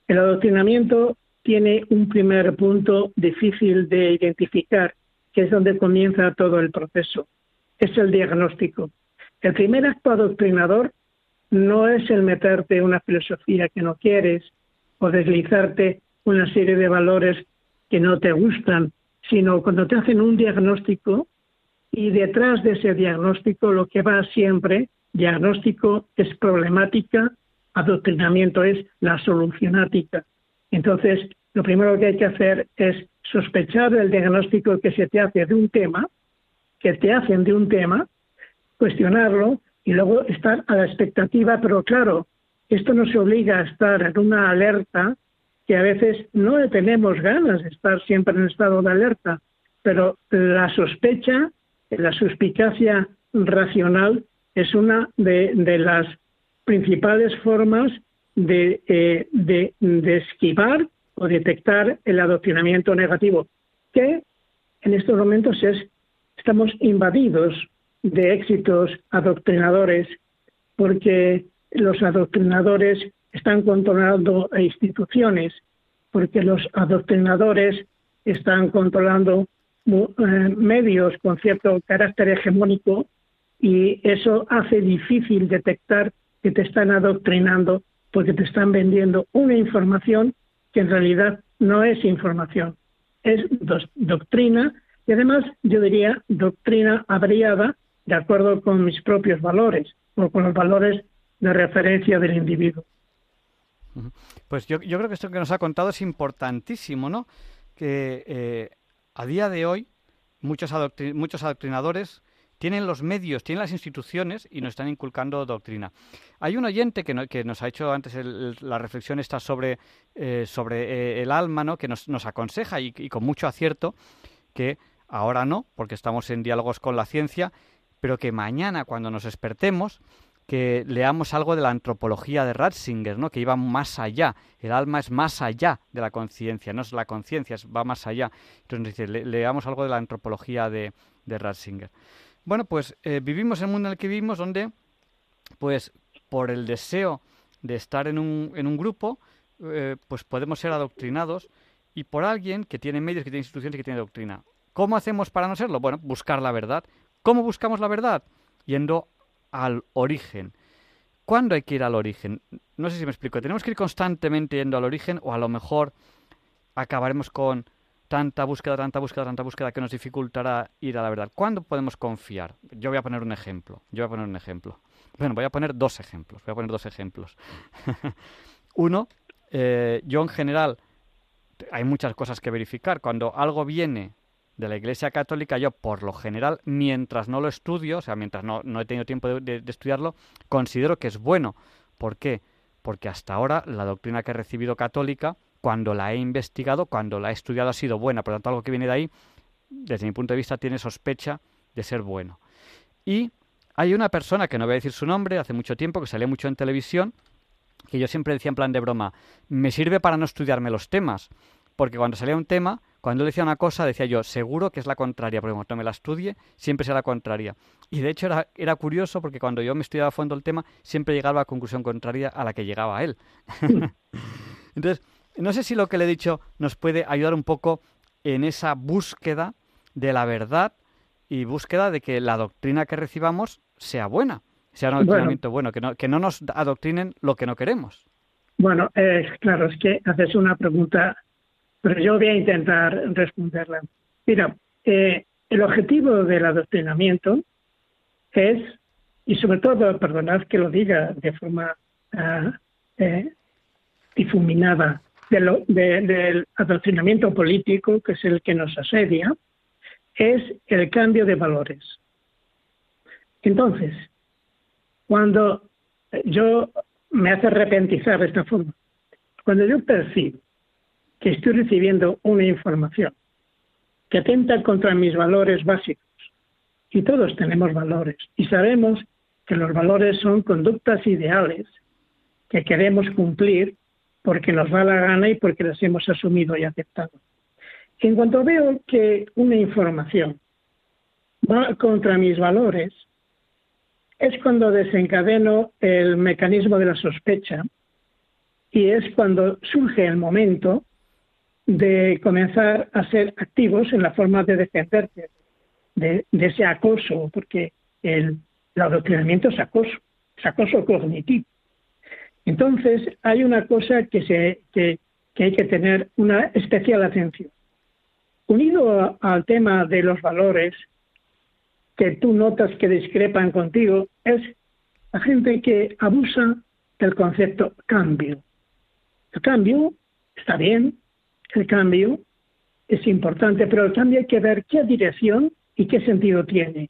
El adoctrinamiento tiene un primer punto difícil de identificar, que es donde comienza todo el proceso. Es el diagnóstico. El primer acto adoctrinador no es el meterte una filosofía que no quieres o deslizarte una serie de valores que no te gustan sino cuando te hacen un diagnóstico y detrás de ese diagnóstico lo que va siempre, diagnóstico es problemática, adoctrinamiento es la solucionática. Entonces, lo primero que hay que hacer es sospechar del diagnóstico que se te hace de un tema, que te hacen de un tema, cuestionarlo y luego estar a la expectativa, pero claro, esto nos obliga a estar en una alerta que a veces no tenemos ganas de estar siempre en estado de alerta, pero la sospecha, la suspicacia racional es una de, las principales formas de, eh, de, de, esquivar o detectar el adoctrinamiento negativo, que en estos momentos es, estamos invadidos de éxitos adoctrinadores, porque los adoctrinadores están controlando instituciones, porque los adoctrinadores están controlando eh, medios con cierto carácter hegemónico y eso hace difícil detectar que te están adoctrinando porque te están vendiendo una información que en realidad no es información, es doctrina y además yo diría doctrina abriada de acuerdo con mis propios valores o con los valores de referencia del individuo.
Pues yo, creo que esto que nos ha contado es importantísimo, ¿no? Que eh, a día de hoy muchos, muchos adoctrinadores tienen los medios, tienen las instituciones y nos están inculcando doctrina. Hay un oyente que, que nos ha hecho antes la reflexión esta sobre, eh, sobre eh, el alma, ¿no? que nos, nos aconseja y, con mucho acierto que ahora no, porque estamos en diálogos con la ciencia, pero que mañana cuando nos despertemos que leamos algo de la antropología de Ratzinger, ¿no? que iba más allá. El alma es más allá de la conciencia, no es la conciencia, va más allá. Entonces dice, leamos algo de la antropología de, Ratzinger. Bueno, pues eh, vivimos en el mundo en el que vivimos donde, pues, por el deseo de estar en un, en un grupo, eh, pues podemos ser adoctrinados y por alguien que tiene medios, que tiene instituciones que tiene doctrina. ¿Cómo hacemos para no serlo? Bueno, buscar la verdad. ¿Cómo buscamos la verdad? Yendo al origen. ¿Cuándo hay que ir al origen? No sé si me explico. ¿Tenemos que ir constantemente yendo al origen o a lo mejor acabaremos con tanta búsqueda, tanta búsqueda, tanta búsqueda que nos dificultará ir a la verdad? ¿Cuándo podemos confiar? Yo voy a poner un ejemplo. Yo voy a poner un ejemplo. Bueno, voy a poner dos ejemplos. Voy a poner dos ejemplos. Uno, eh, yo en general, hay muchas cosas que verificar. Cuando algo viene de la Iglesia Católica, yo por lo general, mientras no lo estudio, o sea, mientras no, no he tenido tiempo de, estudiarlo, considero que es bueno. ¿Por qué? Porque hasta ahora la doctrina que he recibido católica, cuando la he investigado, cuando la he estudiado, ha sido buena. Por lo tanto, algo que viene de ahí, desde mi punto de vista, tiene sospecha de ser bueno. Y hay una persona, que no voy a decir su nombre, hace mucho tiempo, que salía mucho en televisión, que yo siempre decía en plan de broma, me sirve para no estudiarme los temas, porque cuando salía un tema, cuando él decía una cosa, decía yo, seguro que es la contraria, porque cuando me la estudie, siempre será la contraria. Y de hecho era, era curioso porque cuando yo me estudiaba a fondo el tema, siempre llegaba a la conclusión contraria a la que llegaba él. Entonces, no sé si lo que le he dicho nos puede ayudar un poco en esa búsqueda de la verdad y búsqueda de que la doctrina que recibamos sea buena, sea un adoctrinamiento bueno, que, no, que no nos adoctrinen lo que no queremos.
Bueno, eh, claro, es que haces una pregunta pero yo voy a intentar responderla. Mira, eh, el objetivo del adoctrinamiento es, y sobre todo, perdonad que lo diga de forma ah, eh, difuminada, del adoctrinamiento político, que es el que nos asedia, es el cambio de valores. Entonces, cuando yo me hace repentizar de esta forma, cuando yo percibo que estoy recibiendo una información que atenta contra mis valores básicos. Y todos tenemos valores y sabemos que los valores son conductas ideales que queremos cumplir porque nos da la gana y porque las hemos asumido y aceptado. En cuanto veo que una información va contra mis valores, es cuando desencadeno el mecanismo de la sospecha y es cuando surge el momento de comenzar a ser activos en la forma de defenderte de, ese acoso, porque el, adoctrinamiento es acoso, es acoso cognitivo. Entonces, hay una cosa que, se, que, hay que tener una especial atención. Unido al tema de los valores que tú notas que discrepan contigo, es la gente que abusa del concepto cambio. El cambio está bien, el cambio es importante, pero cambio hay que ver qué dirección y qué sentido tiene.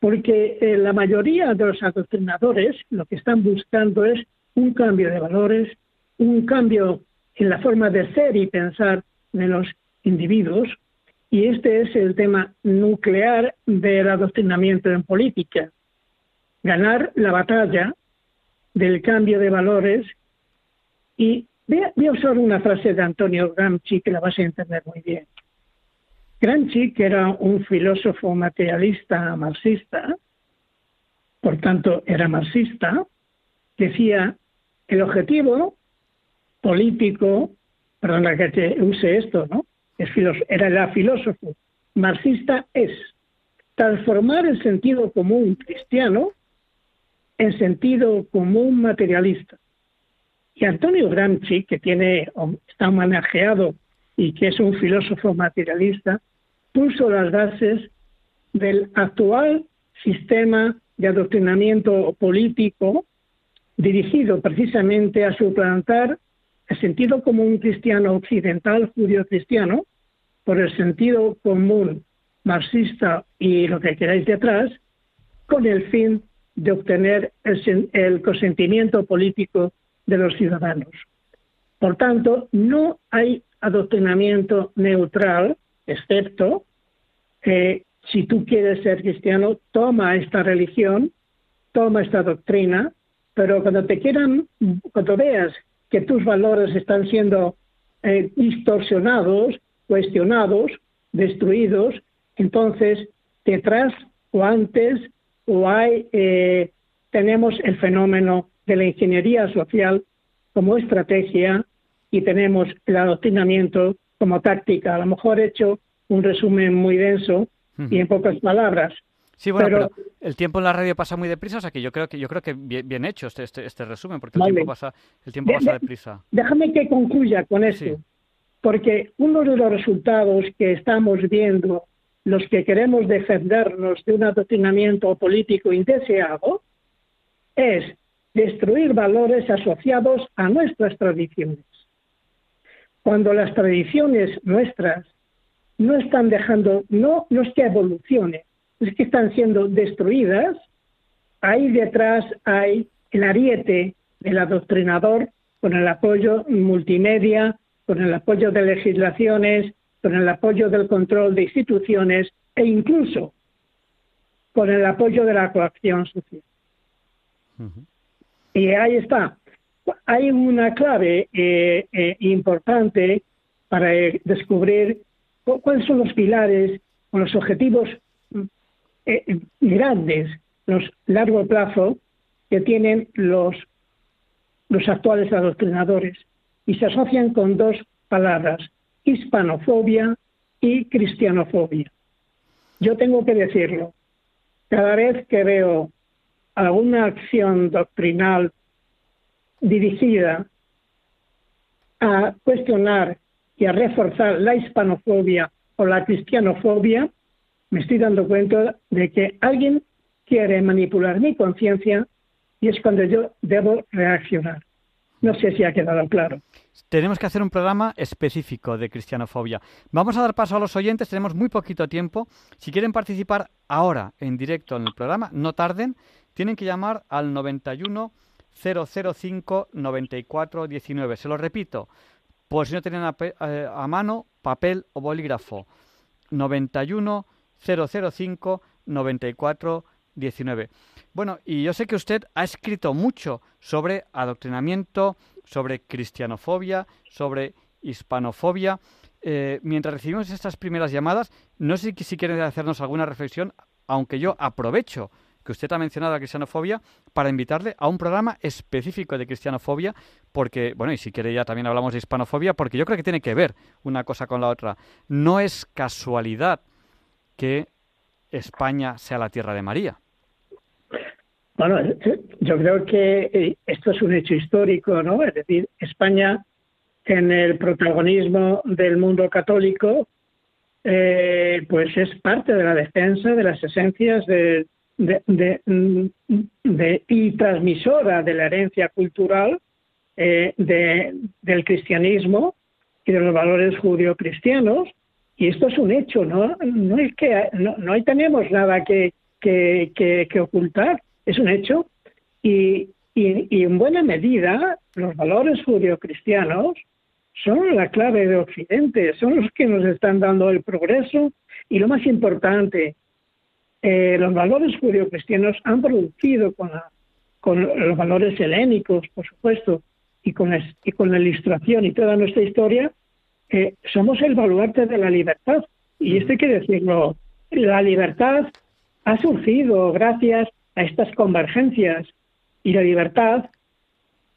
Porque eh, la mayoría de los adoctrinadores lo que están buscando es un cambio de valores, un cambio en la forma de ser y pensar de los individuos. Y este es el tema nuclear del adoctrinamiento en política. Ganar la batalla del cambio de valores y Voy a, usar una frase de Antonio Gramsci que la vas a entender muy bien. Gramsci, que era un filósofo materialista marxista, por tanto era marxista, decía, el objetivo político, perdona que te use esto, ¿no? Es era la filósofo marxista es transformar el sentido común cristiano en sentido común materialista. Y Antonio Gramsci, que tiene, está homenajeado y que es un filósofo materialista, puso las bases del actual sistema de adoctrinamiento político dirigido precisamente a suplantar el sentido común cristiano occidental, judío-cristiano, por el sentido común marxista y lo que queráis detrás, con el fin de obtener el, el consentimiento político de los ciudadanos. Por tanto, no hay adoctrinamiento neutral, excepto que si tú quieres ser cristiano, toma esta religión, toma esta doctrina, pero cuando te quieran, cuando veas que tus valores están siendo eh, distorsionados, cuestionados, destruidos, entonces detrás o antes o hay, eh, tenemos el fenómeno de la ingeniería social como estrategia y tenemos el adoctrinamiento como táctica. A lo mejor he hecho un resumen muy denso y en pocas palabras.
Sí, bueno, pero, el tiempo en la radio pasa muy deprisa, o sea que yo creo que yo creo que bien, hecho este, este, este, resumen, porque el tiempo pasa, el tiempo pasa deprisa.
Déjame que concluya con esto, porque uno de los resultados que estamos viendo, los que queremos defendernos de un adoctrinamiento político indeseado, es destruir valores asociados a nuestras tradiciones. Cuando las tradiciones nuestras no están dejando, no, no es que evolucionen, es que están siendo destruidas, ahí detrás hay el ariete del adoctrinador con el apoyo multimedia, con el apoyo de legislaciones, con el apoyo del control de instituciones e incluso con el apoyo de la coacción social. Y ahí está. Hay una clave eh, eh, importante para eh, descubrir cuáles son los pilares o los objetivos eh, grandes, los largo plazo que tienen los, los actuales adoctrinadores y se asocian con dos palabras, hispanofobia y cristianofobia. Yo tengo que decirlo, cada vez que veo alguna acción doctrinal dirigida a cuestionar y a reforzar la hispanofobia o la cristianofobia, me estoy dando cuenta de que alguien quiere manipular mi conciencia y es cuando yo debo reaccionar. No sé si ha quedado claro.
Tenemos que hacer un programa específico de cristianofobia. Vamos a dar paso a los oyentes, tenemos muy poquito tiempo. Si quieren participar ahora en directo en el programa, no tarden, tienen que llamar al 91 005 94 19. Se lo repito, por si no tienen a, eh, mano papel o bolígrafo. 91 005 94 19. Bueno, y yo sé que usted ha escrito mucho sobre adoctrinamiento, sobre cristianofobia, sobre hispanofobia. Eh, mientras recibimos estas primeras llamadas, no sé si quieren hacernos alguna reflexión, aunque yo aprovecho que usted ha mencionado la cristianofobia para invitarle a un programa específico de cristianofobia, porque, bueno, y si quiere ya también hablamos de hispanofobia, porque yo creo que tiene que ver una cosa con la otra. No es casualidad que España sea la tierra de María.
Bueno, yo creo que eh, esto es un hecho histórico, ¿no? Es decir, España en el protagonismo del mundo católico, eh, pues es parte de la defensa de las esencias de, y transmisora de la herencia cultural eh, del cristianismo y de los valores judío-cristianos y esto es un hecho, no, no es que no, no tenemos nada que, que, que, ocultar, es un hecho. Y, y, en buena medida los valores judio-cristianos son la clave de Occidente, son los que nos están dando el progreso y lo más importante, eh, los valores judio-cristianos han producido con, los valores helénicos, por supuesto, y con, la ilustración y toda nuestra historia, somos el baluarte de la libertad. Y esto hay que decirlo, la libertad ha surgido gracias a estas convergencias y la libertad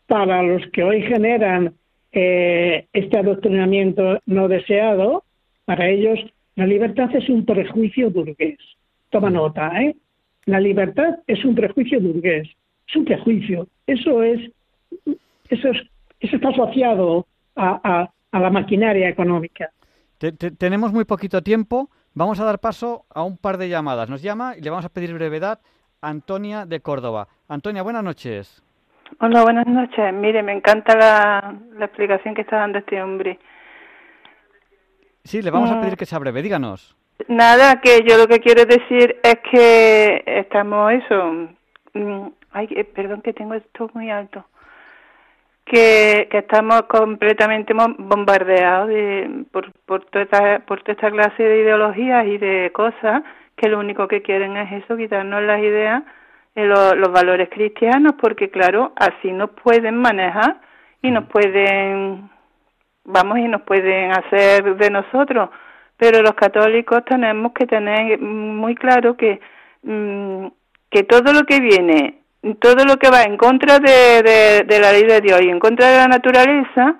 para los que hoy generan eh, este adoctrinamiento no deseado, para ellos la libertad es un prejuicio burgués. Toma nota, ¿eh? La libertad es un prejuicio burgués, es un prejuicio. Eso es, eso es, eso está asociado a, a la maquinaria económica.
tenemos muy poquito tiempo. Vamos a dar paso a un par de llamadas. Nos llama y le vamos a pedir brevedad Antonia de Córdoba. Antonia, buenas noches.
Hola, buenas noches. Mire, me encanta la, explicación que está dando este hombre.
Sí, le vamos a mm. pedir que sea breve. Díganos.
Nada, que yo lo que quiero decir es que estamos eso. Mm, ay, eh, perdón que tengo esto muy alto que, estamos completamente bombardeados de, por, por, toda esta, por toda esta clase de ideologías y de cosas que lo único que quieren es eso, quitarnos las ideas, eh, los valores cristianos, porque claro, así nos pueden manejar y nos pueden, vamos, y nos pueden hacer de nosotros. Pero los católicos tenemos que tener muy claro que, mm, que todo lo que viene todo lo que va en contra de, de, la ley de Dios y en contra de la naturaleza,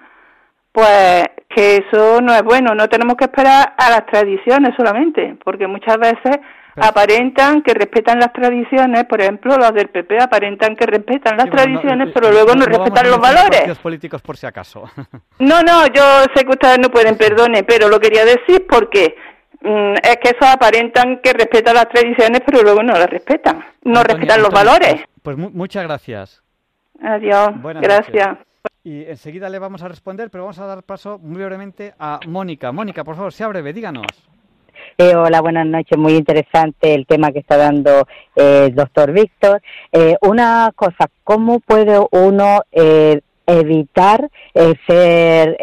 pues que eso no es bueno. No tenemos que esperar a las tradiciones solamente, porque muchas veces aparentan que respetan las tradiciones, por ejemplo, los del PP aparentan que respetan las tradiciones, eh, pero eh, luego no, respetan los valores.
políticos por si acaso.
no, no, yo sé que ustedes no pueden, perdone, pero lo quería decir porque mm, es que esos aparentan que respetan las tradiciones, pero luego no las respetan, no respetan los valores.
Pues, muchas gracias.
Adiós. gracias.
Y enseguida le vamos a responder, pero vamos a dar paso muy brevemente a Mónica. Mónica, por favor, sea breve, díganos.
Eh, hola, buenas noches. Muy interesante el tema que está dando eh, el doctor Víctor. Eh, una cosa, ¿cómo puede uno evitar ser,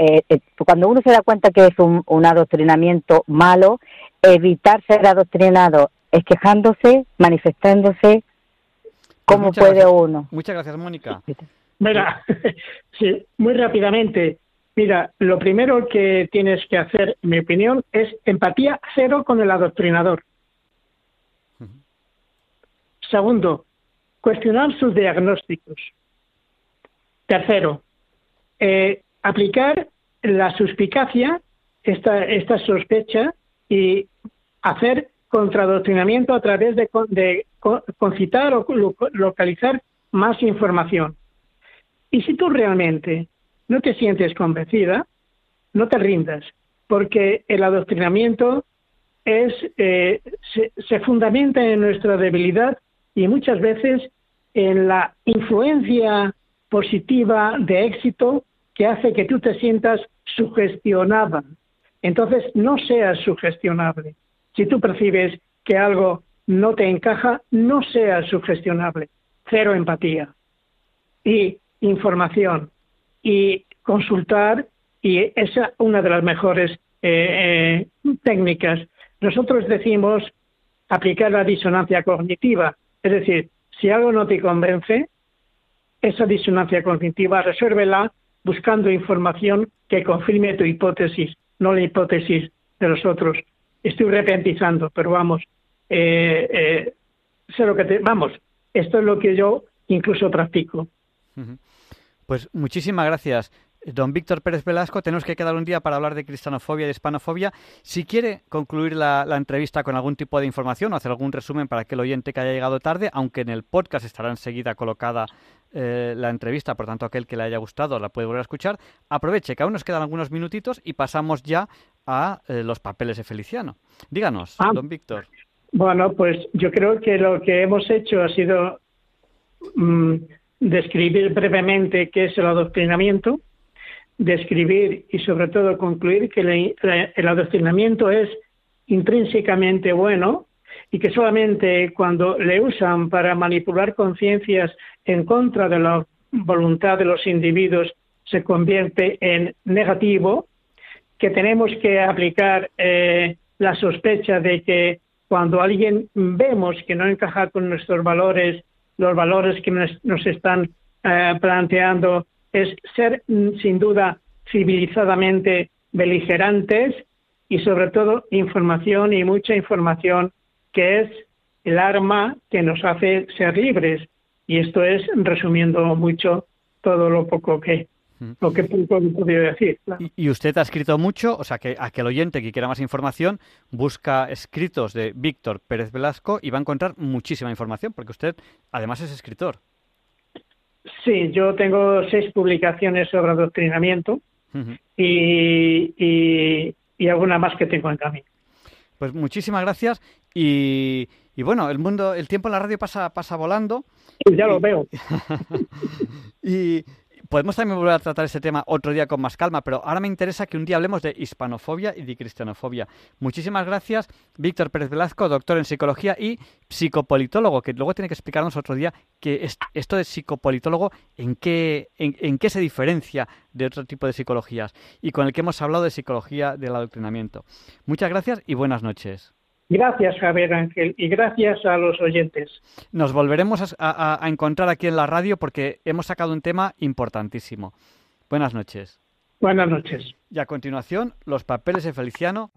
cuando uno se da cuenta que es un, adoctrinamiento malo, evitar ser adoctrinado es quejándose, manifestándose? Pues ¿Cómo puede uno?
Muchas gracias, Mónica.
Mira, sí, muy rápidamente. Mira, lo primero que tienes que hacer, en mi opinión, es empatía cero con el adoctrinador. Segundo, cuestionar sus diagnósticos. Tercero, eh, aplicar la suspicacia, esta, esta sospecha, y hacer contradoctrinamiento a través de, de concitar o localizar más información. Y si tú realmente no te sientes convencida, no te rindas, porque el adoctrinamiento es, eh, se, fundamenta en nuestra debilidad y muchas veces en la influencia positiva de éxito que hace que tú te sientas sugestionada. Entonces, no seas sugestionable. Si tú percibes que algo no te encaja, no seas sugestionable. Cero empatía. Y información y consultar y es una de las mejores eh, eh, técnicas. Nosotros decimos aplicar la disonancia cognitiva, es decir, si algo no te convence, esa disonancia cognitiva resuélvela buscando información que confirme tu hipótesis, no la hipótesis de los otros. Estoy repentizando, pero vamos, eh, sé lo que te, vamos, esto es lo que yo incluso practico.
Pues muchísimas gracias. Don Víctor Pérez Velasco, tenemos que quedar un día para hablar de cristianofobia y de hispanofobia. Si quiere concluir la, entrevista con algún tipo de información o hacer algún resumen para que el oyente que haya llegado tarde, aunque en el podcast estará enseguida colocada eh, la entrevista, por tanto aquel que le haya gustado la puede volver a escuchar, aproveche que aún nos quedan algunos minutitos y pasamos ya a eh, los papeles de Feliciano. Díganos, ah. don Víctor.
Bueno, pues yo creo que lo que hemos hecho ha sido mm, describir brevemente qué es el adoctrinamiento, describir y sobre todo concluir que el adoctrinamiento es intrínsecamente bueno y que solamente cuando le usan para manipular conciencias en contra de la voluntad de los individuos se convierte en negativo, que tenemos que aplicar eh, la sospecha de que cuando alguien vemos que no encaja con nuestros valores los valores que nos, están eh, planteando es ser mm, sin duda civilizadamente beligerantes y sobre todo información y mucha información que es el arma que nos hace ser libres. Y esto es resumiendo mucho todo lo poco que lo que poco decir.
Y usted ha escrito mucho, o sea que aquel oyente que quiera más información busca escritos de Víctor Pérez Velasco y va a encontrar muchísima información, porque usted además es escritor.
Sí, yo tengo seis publicaciones sobre adoctrinamiento y, y, y, alguna más que tengo en camino.
Pues muchísimas gracias y, y bueno, el mundo, el tiempo en la radio pasa, pasa volando.
Ya lo veo.
y, podemos también volver a tratar este tema otro día con más calma, pero ahora me interesa que un día hablemos de hispanofobia y de cristianofobia. Muchísimas gracias, Víctor Pérez Velasco, doctor en psicología y psicopolitólogo, que luego tiene que explicarnos otro día que esto de psicopolitólogo en qué, en, qué se diferencia de otro tipo de psicologías y con el que hemos hablado de psicología del adoctrinamiento. Muchas gracias y buenas noches.
Gracias, Javier Ángel, y gracias a los oyentes.
Nos volveremos a, encontrar aquí en la radio porque hemos sacado un tema importantísimo. Buenas noches.
Buenas noches.
Y a continuación, los papeles de Feliciano.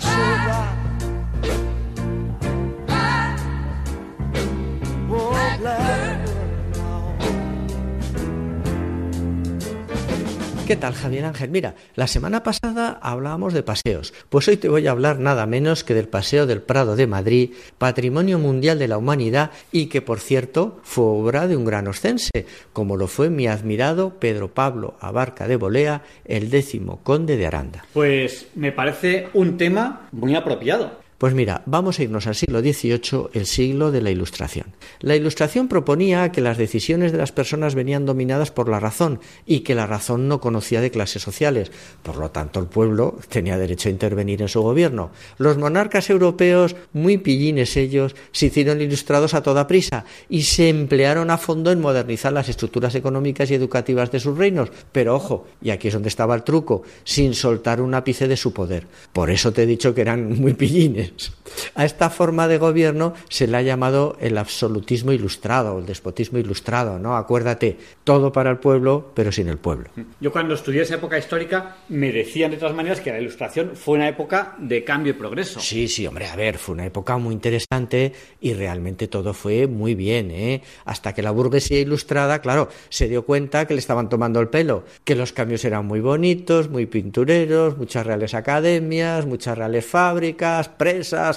I won't black.
¿Qué tal, Javier Ángel? Mira, la semana pasada hablábamos de paseos. Pues hoy te voy a hablar nada menos que del Paseo del Prado de Madrid, Patrimonio Mundial de la Humanidad y que, por cierto, fue obra de un gran oscense, como lo fue mi admirado Pedro Pablo Abarca de Bolea, el décimo conde de Aranda.
Pues me parece un tema muy apropiado.
Pues mira, vamos a irnos al siglo XVIII, el siglo de la Ilustración. La Ilustración proponía que las decisiones de las personas venían dominadas por la razón y que la razón no conocía de clases sociales. Por lo tanto, el pueblo tenía derecho a intervenir en su gobierno. Los monarcas europeos, muy pillines ellos, se hicieron ilustrados a toda prisa y se emplearon a fondo en modernizar las estructuras económicas y educativas de sus reinos. Pero ojo, y aquí es donde estaba el truco, sin soltar un ápice de su poder. Por eso te he dicho que eran muy pillines. A esta forma de gobierno se le ha llamado el absolutismo ilustrado, el despotismo ilustrado, ¿no? Acuérdate, todo para el pueblo, pero sin el pueblo.
Yo cuando estudié esa época histórica me decían de todas maneras que la ilustración fue una época de cambio y progreso.
Sí, sí, hombre, a ver, fue una época muy interesante y realmente todo fue muy bien, ¿eh? Hasta que la burguesía ilustrada, claro, se dio cuenta que le estaban tomando el pelo, que los cambios eran muy bonitos, muy pintureros, muchas reales academias, muchas reales fábricas,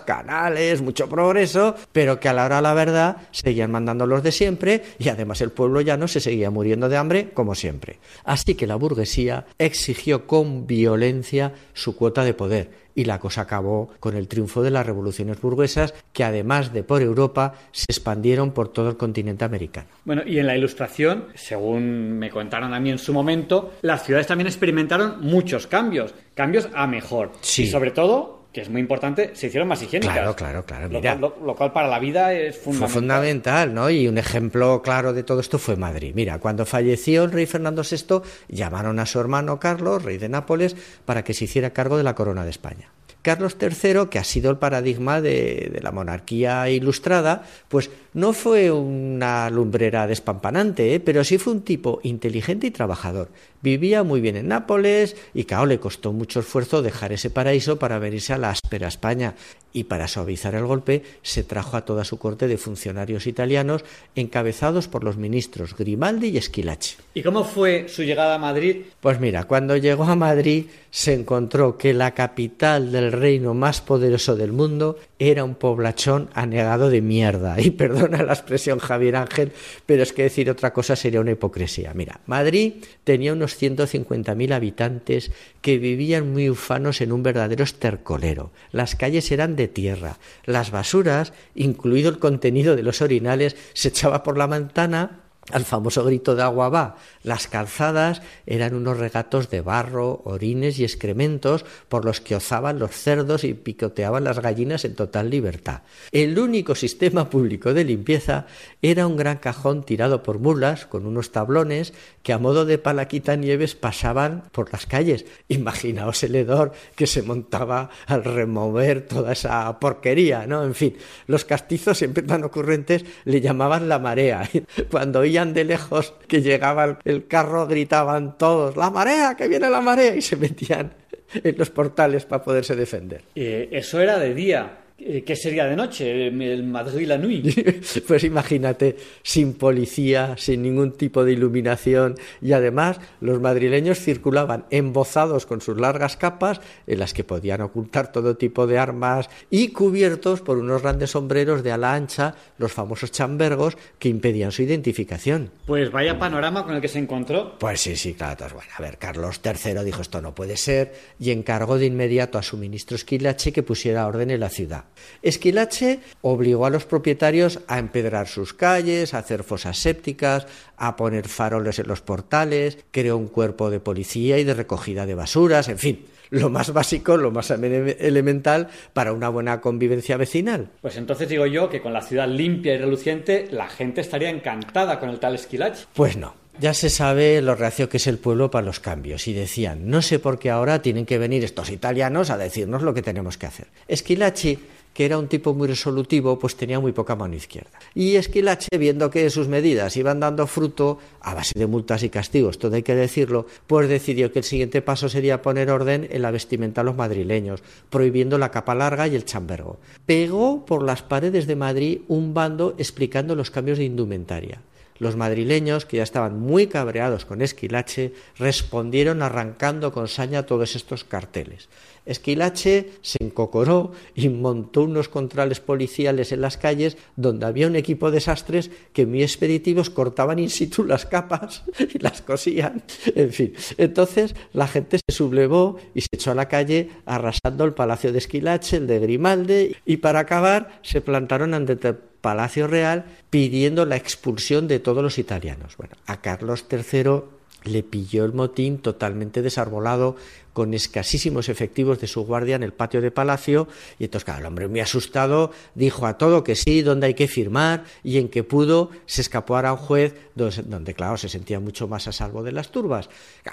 canales, mucho progreso, pero que a la hora de la verdad seguían mandando los de siempre y además el pueblo ya no se seguía muriendo de hambre como siempre. Así que la burguesía exigió con violencia su cuota de poder y la cosa acabó con el triunfo de las revoluciones burguesas que además de por Europa se expandieron por todo el continente americano.
Bueno, y en la ilustración, según me contaron a mí en su momento, las ciudades también experimentaron muchos cambios, cambios a mejor.
Sí.
Y sobre todo que es muy importante, se hicieron más higiénicas.
Claro, claro, claro.
Lo,
Mira,
lo- lo cual para la vida es
fue
fundamental.
fundamental, ¿no? Y un ejemplo claro de todo esto fue Madrid. Mira, cuando falleció el rey Fernando VI, llamaron a su hermano Carlos, rey de Nápoles, para que se hiciera cargo de la corona de España. Carlos III, que ha sido el paradigma de, de la monarquía ilustrada, pues no fue una lumbrera despampanante, ¿eh? pero sí fue un tipo inteligente y trabajador. Vivía muy bien en Nápoles y, claro, le costó mucho esfuerzo dejar ese paraíso para venirse a la áspera España. Y para suavizar el golpe, se trajo a toda su corte de funcionarios italianos encabezados por los ministros Grimaldi y Esquilache.
¿Y cómo fue su llegada a Madrid?
Pues mira, cuando llegó a Madrid se encontró que la capital del reino más poderoso del mundo era un poblachón anegado de mierda. Y perdona la expresión Javier Ángel, pero es que decir otra cosa sería una hipocresía. Mira, Madrid tenía unos 150.000 habitantes que vivían muy ufanos en un verdadero estercolero. Las calles eran de tierra. Las basuras, incluido el contenido de los orinales, se echaba por la ventana al famoso grito de agua va. Las calzadas eran unos regatos de barro, orines y excrementos por los que ozaban los cerdos y picoteaban las gallinas en total libertad. El único sistema público de limpieza era un gran cajón tirado por mulas con unos tablones que a modo de palaquita nieves pasaban por las calles. Imaginaos el hedor que se montaba al remover toda esa porquería, ¿no? En fin, los castizos siempre tan ocurrentes le llamaban la marea. Cuando oían de lejos que llegaba el, carro gritaban todos, la marea, que viene la marea, y se metían en los portales para poderse defender.
Eh, eso era de día. Eh, ¿Qué sería de noche? El Madrid la nuit.
Pues imagínate, sin policía, sin ningún tipo de iluminación y además los madrileños circulaban embozados con sus largas capas en las que podían ocultar todo tipo de armas y cubiertos por unos grandes sombreros de ala ancha, los famosos chambergos que impedían su identificación.
Pues vaya panorama con el que se encontró.
Pues sí, sí, claro. Bueno, a ver, Carlos III dijo esto no puede ser y encargó de inmediato a su ministro Esquilache que pusiera orden en la ciudad. Esquilache obligó a los propietarios a empedrar sus calles, a hacer fosas sépticas, a poner faroles en los portales, creó un cuerpo de policía y de recogida de basuras, en fin, lo más básico, lo más ele- elemental para una buena convivencia vecinal.
Pues entonces digo yo que con la ciudad limpia y reluciente la gente estaría encantada con el tal Esquilache.
Pues no. Ya se sabe lo reacio que es el pueblo para los cambios y decían, no sé por qué ahora tienen que venir estos italianos a decirnos lo que tenemos que hacer. Esquilachi que era un tipo muy resolutivo, pues tenía muy poca mano izquierda. Y Esquilache, viendo que sus medidas iban dando fruto, a base de multas y castigos, todo hay que decirlo, pues decidió que el siguiente paso sería poner orden en la vestimenta a los madrileños, prohibiendo la capa larga y el chambergo. Pegó por las paredes de Madrid un bando explicando los cambios de indumentaria. Los madrileños, que ya estaban muy cabreados con Esquilache, respondieron arrancando con saña todos estos carteles. Esquilache se encocoró y montó unos controles policiales en las calles donde había un equipo de sastres que muy expeditivos cortaban in situ las capas y las cosían. En fin, entonces la gente se sublevó y se echó a la calle arrasando el palacio de Esquilache, el de Grimalde y para acabar se plantaron ante Palacio Real pidiendo la expulsión de todos los italianos. Bueno, a Carlos III le pilló el motín totalmente desarbolado, con escasísimos efectivos de su guardia en el patio de palacio, y entonces, claro, el hombre muy asustado dijo a todo que sí, donde hay que firmar, y en que pudo, se escapó a juez donde, claro, se sentía mucho más a salvo de las turbas.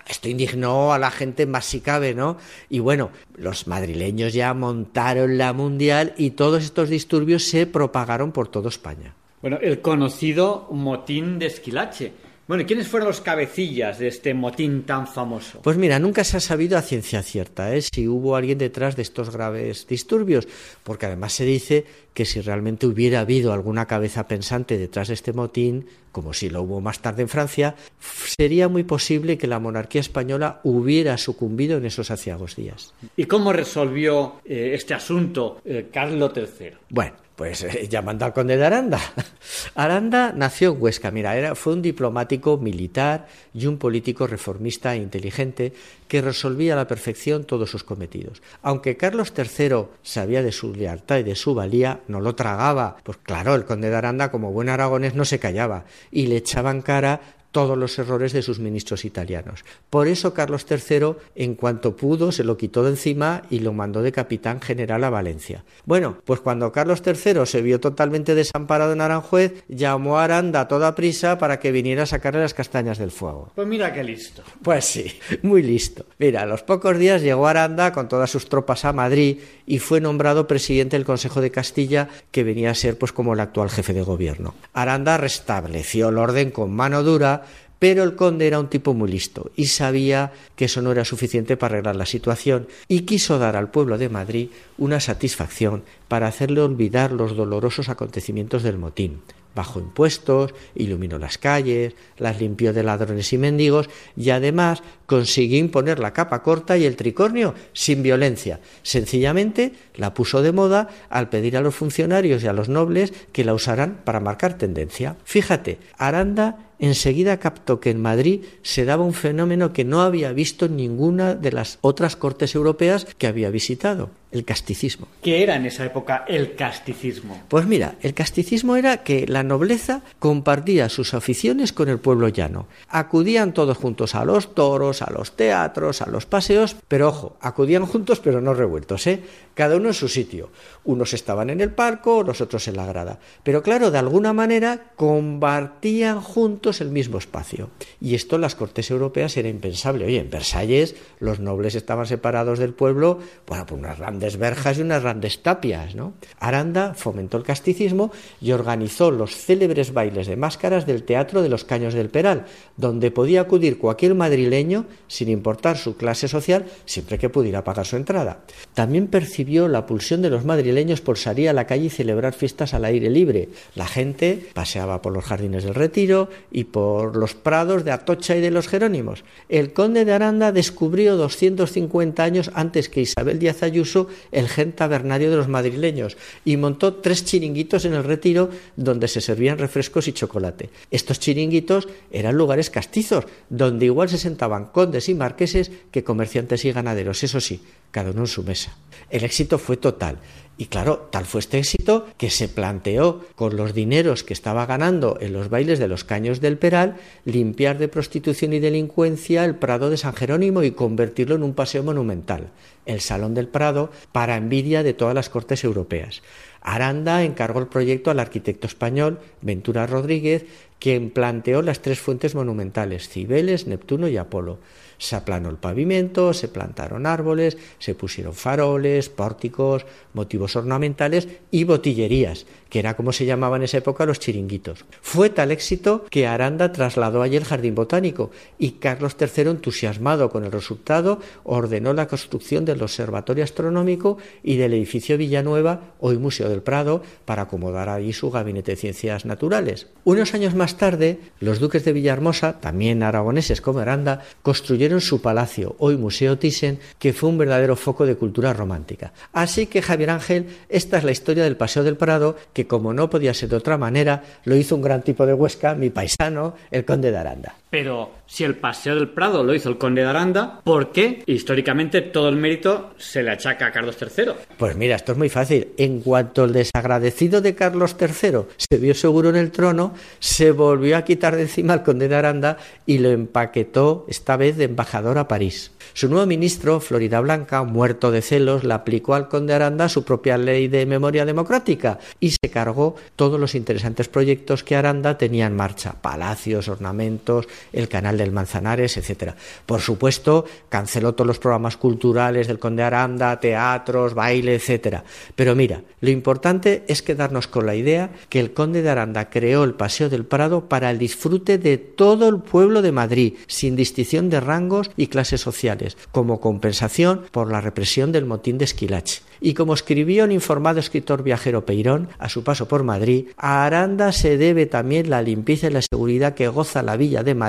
Esto indignó a la gente más si cabe, ¿no? Y bueno, los madrileños ya montaron la mundial y todos estos disturbios se propagaron por toda España.
Bueno, el conocido motín de Esquilache bueno, ¿y quiénes fueron los cabecillas de este motín tan famoso?
Pues mira, nunca se ha sabido a ciencia cierta ¿eh? si hubo alguien detrás de estos graves disturbios, porque además se dice que si realmente hubiera habido alguna cabeza pensante detrás de este motín, como si lo hubo más tarde en Francia, sería muy posible que la monarquía española hubiera sucumbido en esos aciagos días.
¿Y cómo resolvió eh, este asunto eh, Carlos III?
Bueno, pues eh, llamando al conde de Aranda. Aranda nació en Huesca, mira, era, fue un diplomático militar y un político reformista e inteligente que resolvía a la perfección todos sus cometidos. Aunque Carlos III sabía de su lealtad y de su valía, no lo tragaba. Pues claro, el conde de Aranda, como buen aragonés, no se callaba y le echaban cara todos los errores de sus ministros italianos. Por eso Carlos III, en cuanto pudo, se lo quitó de encima y lo mandó de capitán general a Valencia. Bueno, pues cuando Carlos III se vio totalmente desamparado en Aranjuez, llamó a Aranda a toda prisa para que viniera a sacarle las castañas del fuego.
Pues mira qué listo.
Pues sí, muy listo. Mira, a los pocos días llegó Aranda con todas sus tropas a Madrid y fue nombrado presidente del Consejo de Castilla, que venía a ser pues como el actual jefe de gobierno. Aranda restableció el orden con mano dura pero el conde era un tipo muy listo y sabía que eso no era suficiente para arreglar la situación y quiso dar al pueblo de Madrid una satisfacción para hacerle olvidar los dolorosos acontecimientos del motín. Bajó impuestos, iluminó las calles, las limpió de ladrones y mendigos y además consiguió imponer la capa corta y el tricornio sin violencia. Sencillamente la puso de moda al pedir a los funcionarios y a los nobles que la usaran para marcar tendencia. Fíjate, Aranda enseguida captó que en Madrid se daba un fenómeno que no había visto en ninguna de las otras cortes europeas que había visitado, el casticismo.
¿Qué era en esa época el casticismo?
Pues mira, el casticismo era que la nobleza compartía sus aficiones con el pueblo llano. Acudían todos juntos a los toros, a los teatros, a los paseos, pero ojo, acudían juntos pero no revueltos, ¿eh? Cada uno en su sitio. Unos estaban en el palco, los otros en la grada. Pero claro, de alguna manera compartían juntos el mismo espacio. Y esto en las cortes europeas era impensable. Oye, en Versalles los nobles estaban separados del pueblo, bueno, por unas grandes verjas y unas grandes tapias, ¿no? Aranda fomentó el casticismo y organizó los célebres bailes de máscaras del Teatro de los Caños del Peral, donde podía acudir cualquier madrileño, sin importar su clase social, siempre que pudiera pagar su entrada. También percibió la pulsión de los madrileños por salir a la calle y celebrar fiestas al aire libre. La gente paseaba por los jardines del Retiro y por los prados de Atocha y de los Jerónimos. El conde de Aranda descubrió 250 años antes que Isabel Díaz Ayuso el gen tabernario de los madrileños y montó tres chiringuitos en el Retiro donde se servían refrescos y chocolate. Estos chiringuitos eran lugares castizos, donde igual se sentaban condes y marqueses que comerciantes y ganaderos, eso sí, cada uno en su mesa. El éxito fue total. Y claro, tal fue este éxito que se planteó con los dineros que estaba ganando en los bailes de los caños del Peral, limpiar de prostitución y delincuencia el Prado de San Jerónimo y convertirlo en un paseo monumental, el Salón del Prado, para envidia de todas las cortes europeas. Aranda encargó el proyecto al arquitecto español Ventura Rodríguez, quien planteó las tres fuentes monumentales, Cibeles, Neptuno y Apolo. Se aplanó el pavimento, se plantaron árboles, se pusieron faroles, pórticos, motivos ornamentales y botillerías, que era como se llamaba en esa época los chiringuitos. Fue tal éxito que Aranda trasladó allí el jardín botánico y Carlos III, entusiasmado con el resultado, ordenó la construcción del Observatorio Astronómico y del edificio Villanueva, hoy Museo del Prado, para acomodar allí su gabinete de ciencias naturales. Unos años más tarde, los duques de Villahermosa, también aragoneses como Aranda, construyeron su palacio, hoy Museo Thyssen, que fue un verdadero foco de cultura romántica. Así que Javier Ángel, esta es la historia del Paseo del Prado, que como no podía ser de otra manera, lo hizo un gran tipo de Huesca, mi paisano, el conde de Aranda.
Pero si el Paseo del Prado lo hizo el conde de Aranda, ¿por qué históricamente todo el mérito se le achaca a Carlos III?
Pues mira, esto es muy fácil. En cuanto el desagradecido de Carlos III se vio seguro en el trono, se volvió a quitar de encima al conde de Aranda y lo empaquetó esta vez de embajador a París. Su nuevo ministro, Florida Blanca, muerto de celos, le aplicó al conde Aranda su propia ley de memoria democrática y se cargó todos los interesantes proyectos que Aranda tenía en marcha, palacios, ornamentos, el canal del Manzanares, etcétera. Por supuesto, canceló todos los programas culturales del conde Aranda, teatros, baile, etcétera. Pero mira, lo importante es quedarnos con la idea que el conde de Aranda creó el Paseo del Prado para el disfrute de todo el pueblo de Madrid, sin distinción de rangos y clases sociales como compensación por la represión del motín de Esquilache. Y como escribió un informado escritor viajero Peirón a su paso por Madrid, a Aranda se debe también la limpieza y la seguridad que goza la villa de Madrid,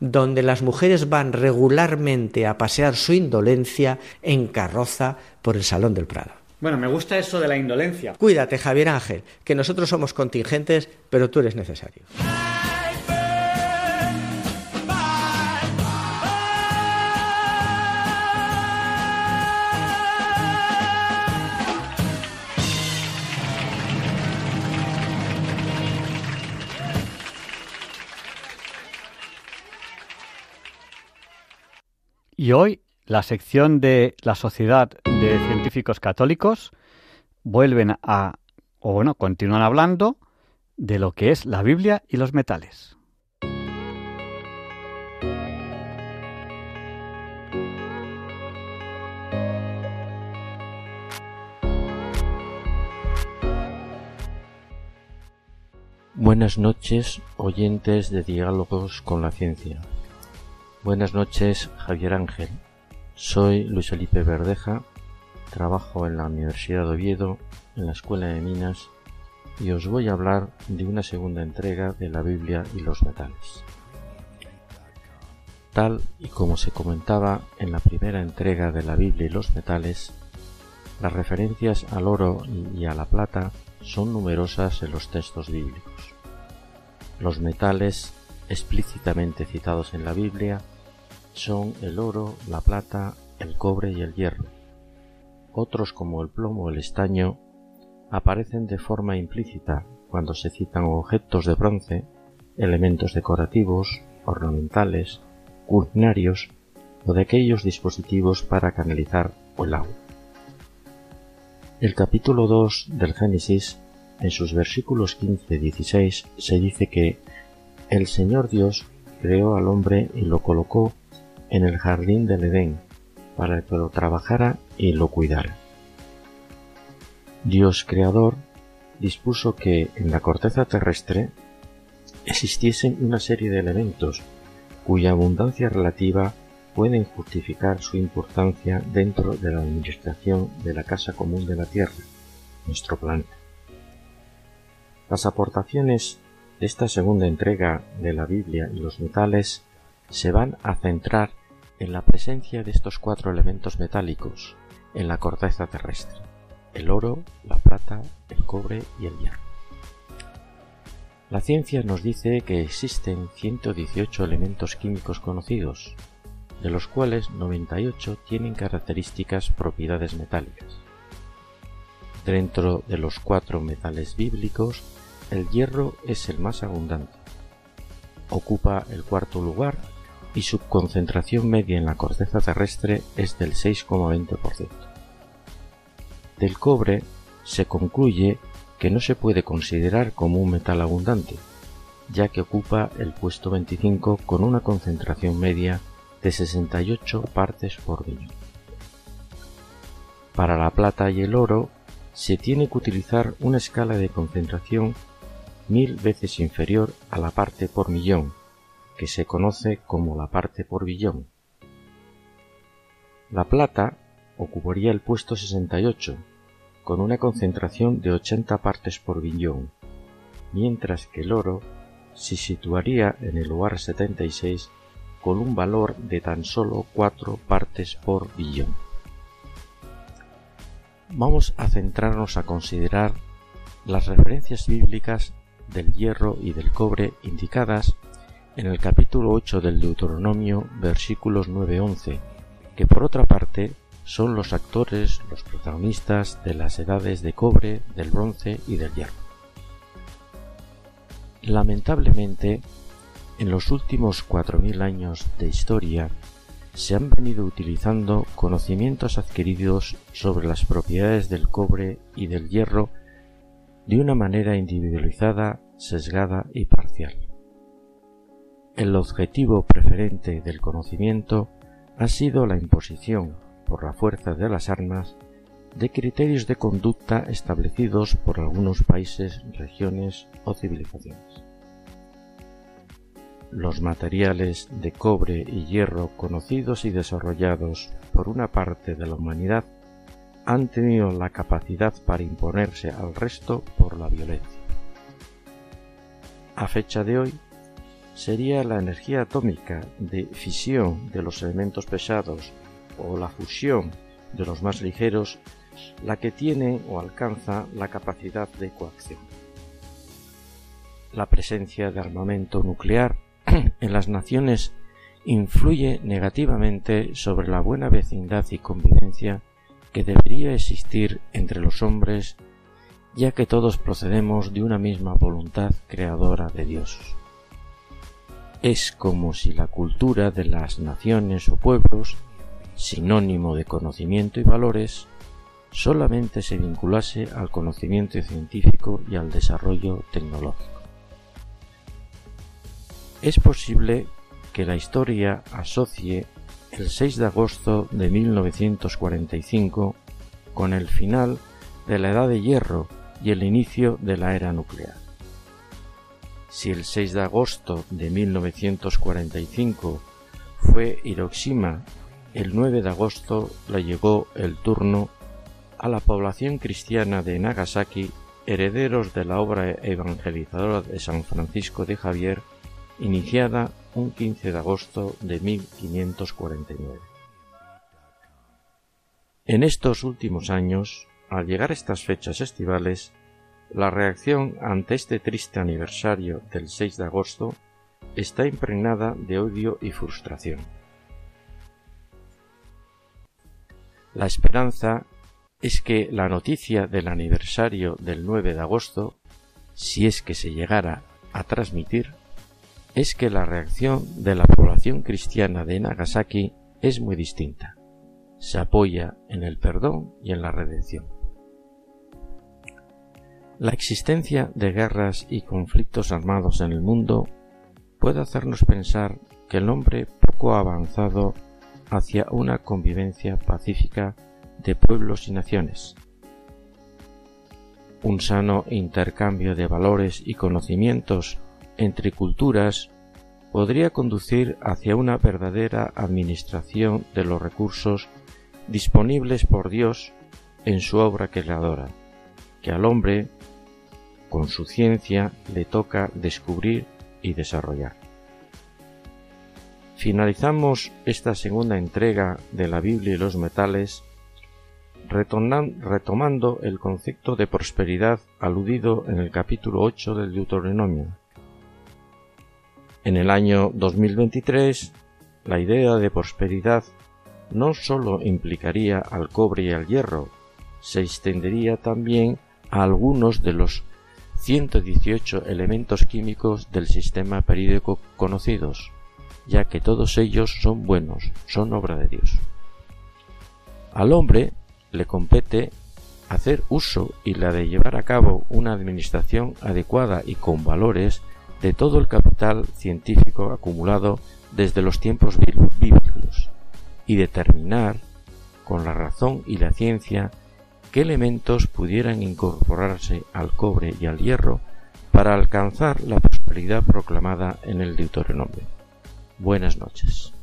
donde las mujeres van regularmente a pasear su indolencia en carroza por el Salón del Prado.
Bueno, me gusta eso de la indolencia.
Cuídate, Javier Ángel, que nosotros somos contingentes, pero tú eres necesario.
Y hoy la sección de la Sociedad de Científicos Católicos vuelven a, o bueno, continúan hablando de lo que es la Biblia y los metales.
Buenas noches, oyentes de Diálogos con la Ciencia. Buenas noches, Javier Ángel. Soy Luis Felipe Verdeja, trabajo en la Universidad de Oviedo, en la Escuela de Minas, y os voy a hablar de una segunda entrega de la Biblia y los metales. Tal y como se comentaba en la primera entrega de la Biblia y los metales, las referencias al oro y a la plata son numerosas en los textos bíblicos. Los metales explícitamente citados en la Biblia son el oro, la plata, el cobre y el hierro. Otros como el plomo o el estaño aparecen de forma implícita cuando se citan objetos de bronce, elementos decorativos, ornamentales, culinarios o de aquellos dispositivos para canalizar el agua. El capítulo 2 del Génesis, en sus versículos 15-16, se dice que el Señor Dios creó al hombre y lo colocó en el jardín del Edén para que lo trabajara y lo cuidara. Dios creador dispuso que en la corteza terrestre existiesen una serie de elementos cuya abundancia relativa pueden justificar su importancia dentro de la administración de la casa común de la Tierra, nuestro planeta. Las aportaciones de esta segunda entrega de la Biblia y los metales se van a centrar en la presencia de estos cuatro elementos metálicos en la corteza terrestre, el oro, la plata, el cobre y el hierro. La ciencia nos dice que existen 118 elementos químicos conocidos, de los cuales 98 tienen características propiedades metálicas. Dentro de los cuatro metales bíblicos, el hierro es el más abundante. Ocupa el cuarto lugar y su concentración media en la corteza terrestre es del 6,20%. Del cobre se concluye que no se puede considerar como un metal abundante, ya que ocupa el puesto 25 con una concentración media de 68 partes por billón. Para la plata y el oro se tiene que utilizar una escala de concentración mil veces inferior a la parte por millón, que se conoce como la parte por billón. La plata ocuparía el puesto 68, con una concentración de 80 partes por billón, mientras que el oro se situaría en el lugar 76 con un valor de tan solo 4 partes por billón. Vamos a centrarnos a considerar las referencias bíblicas del hierro y del cobre indicadas en el capítulo 8 del Deuteronomio versículos 9-11, que por otra parte son los actores, los protagonistas de las edades de cobre, del bronce y del hierro. Lamentablemente, en los últimos 4.000 años de historia, se han venido utilizando conocimientos adquiridos sobre las propiedades del cobre y del hierro de una manera individualizada, sesgada y parcial. El objetivo preferente del conocimiento ha sido la imposición, por la fuerza de las armas, de criterios de conducta establecidos por algunos países, regiones o civilizaciones. Los materiales de cobre y hierro conocidos y desarrollados por una parte de la humanidad han tenido la capacidad para imponerse al resto por la violencia. A fecha de hoy, sería la energía atómica de fisión de los elementos pesados o la fusión de los más ligeros la que tiene o alcanza la capacidad de coacción. La presencia de armamento nuclear en las naciones influye negativamente sobre la buena vecindad y convivencia que debería existir entre los hombres, ya que todos procedemos de una misma voluntad creadora de Dios. Es como si la cultura de las naciones o pueblos, sinónimo de conocimiento y valores, solamente se vinculase al conocimiento científico y al desarrollo tecnológico. Es posible que la historia asocie el 6 de agosto de 1945 con el final de la Edad de Hierro y el inicio de la era nuclear. Si el 6 de agosto de 1945 fue Hiroshima, el 9 de agosto le llegó el turno a la población cristiana de Nagasaki, herederos de la obra evangelizadora de San Francisco de Javier, iniciada un 15 de agosto de 1549. En estos últimos años, al llegar estas fechas estivales, la reacción ante este triste aniversario del 6 de agosto está impregnada de odio y frustración. La esperanza es que la noticia del aniversario del 9 de agosto, si es que se llegara a transmitir, es que la reacción de la población cristiana de Nagasaki es muy distinta. Se apoya en el perdón y en la redención. La existencia de guerras y conflictos armados en el mundo puede hacernos pensar que el hombre poco ha avanzado hacia una convivencia pacífica de pueblos y naciones. Un sano intercambio de valores y conocimientos entre culturas podría conducir hacia una verdadera administración de los recursos disponibles por Dios en su obra creadora, que al hombre, con su ciencia, le toca descubrir y desarrollar. Finalizamos esta segunda entrega de la Biblia y los metales retomando el concepto de prosperidad aludido en el capítulo 8 del Deuteronomio. En el año 2023, la idea de prosperidad no sólo implicaría al cobre y al hierro, se extendería también a algunos de los 118 elementos químicos del sistema periódico conocidos, ya que todos ellos son buenos, son obra de Dios. Al hombre le compete hacer uso y la de llevar a cabo una administración adecuada y con valores de todo el capital científico acumulado desde los tiempos bíblicos y determinar con la razón y la ciencia qué elementos pudieran incorporarse al cobre y al hierro para alcanzar la prosperidad proclamada en el Deuteronomio. Buenas noches.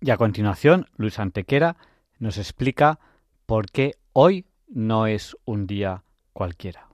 Y a continuación, Luis Antequera nos explica por qué hoy no es un día cualquiera.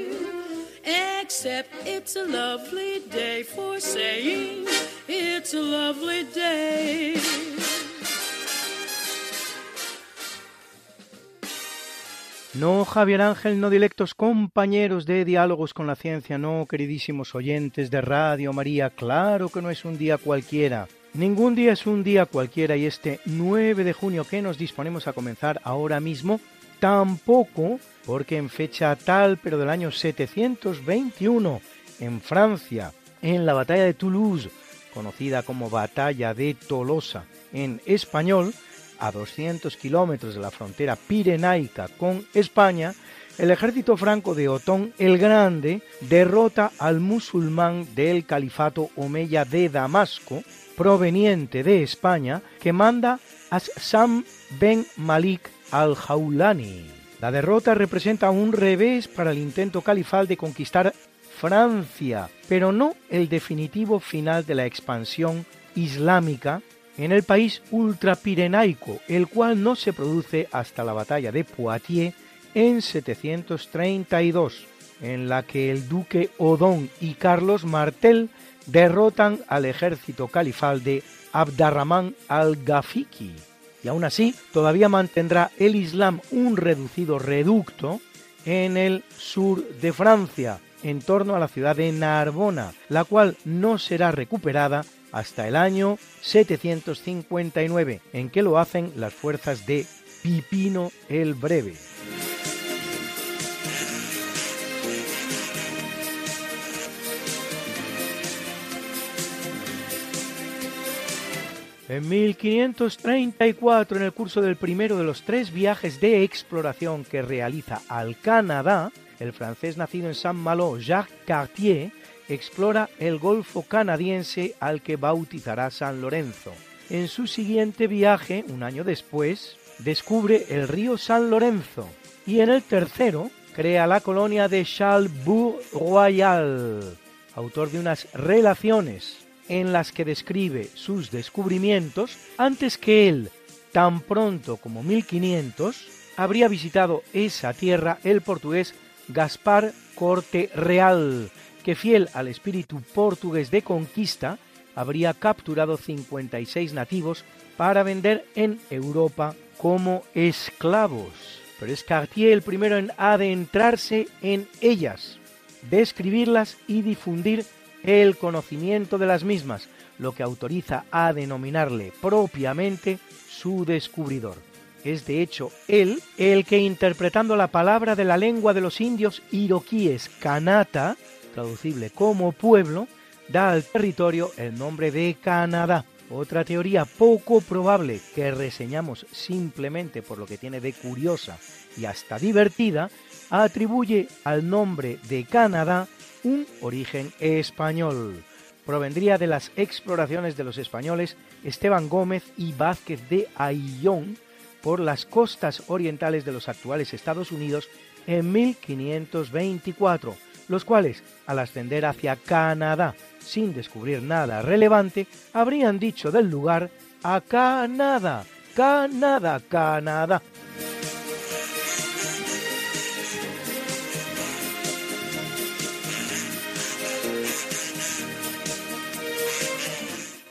Except it's a lovely day for saying it's a lovely day.
No, Javier Ángel, no directos compañeros de Diálogos con la Ciencia, no, queridísimos oyentes de Radio María, claro que no es un día cualquiera. Ningún día es un día cualquiera y este 9 de junio que nos disponemos a comenzar ahora mismo, tampoco, porque en fecha tal, pero del año 721, en Francia, en la batalla de Toulouse, conocida como Batalla de Tolosa en español, a 200 kilómetros de la frontera pirenaica con España, el ejército franco de Otón el Grande derrota al musulmán del califato omeya de Damasco, proveniente de España, que manda a Sam ben Malik al-Jaulani. La derrota representa un revés para el intento califal de conquistar Francia, pero no el definitivo final de la expansión islámica en el país ultrapirenaico, el cual no se produce hasta la batalla de Poitiers en 732, en la que el duque Odón y Carlos Martel derrotan al ejército califal de Abdarrahman al-Gafiki. Y aún así, todavía mantendrá el Islam un reducido reducto en el sur de Francia, en torno a la ciudad de Narbona, la cual no será recuperada hasta el año 759, en que lo hacen las fuerzas de Pipino el Breve. En 1534, en el curso del primero de los tres viajes de exploración que realiza al Canadá, el francés nacido en Saint-Malo, Jacques Cartier, explora el Golfo canadiense al que bautizará San Lorenzo. En su siguiente viaje, un año después, descubre el río San Lorenzo y en el tercero crea la colonia de Charlebourg-Royal, autor de unas relaciones en las que describe sus descubrimientos antes que él, tan pronto como 1500, habría visitado esa tierra el portugués Gaspar Corte Real, que fiel al espíritu portugués de conquista, habría capturado 56 nativos para vender en Europa como esclavos. Pero es Cartier el primero en adentrarse en ellas, describirlas y difundir el conocimiento de las mismas, lo que autoriza a denominarle propiamente su descubridor. Es de hecho él el que interpretando la palabra de la lengua de los indios iroquíes Kanata, traducible como pueblo, da al territorio el nombre de Canadá. Otra teoría poco probable que reseñamos simplemente por lo que tiene de curiosa y hasta divertida, atribuye al nombre de Canadá un origen español. Provendría de las exploraciones de los españoles Esteban Gómez y Vázquez de Aillón por las costas orientales de los actuales Estados Unidos en 1524 los cuales, al ascender hacia Canadá sin descubrir nada relevante, habrían dicho del lugar a Canadá, Canadá, Canadá.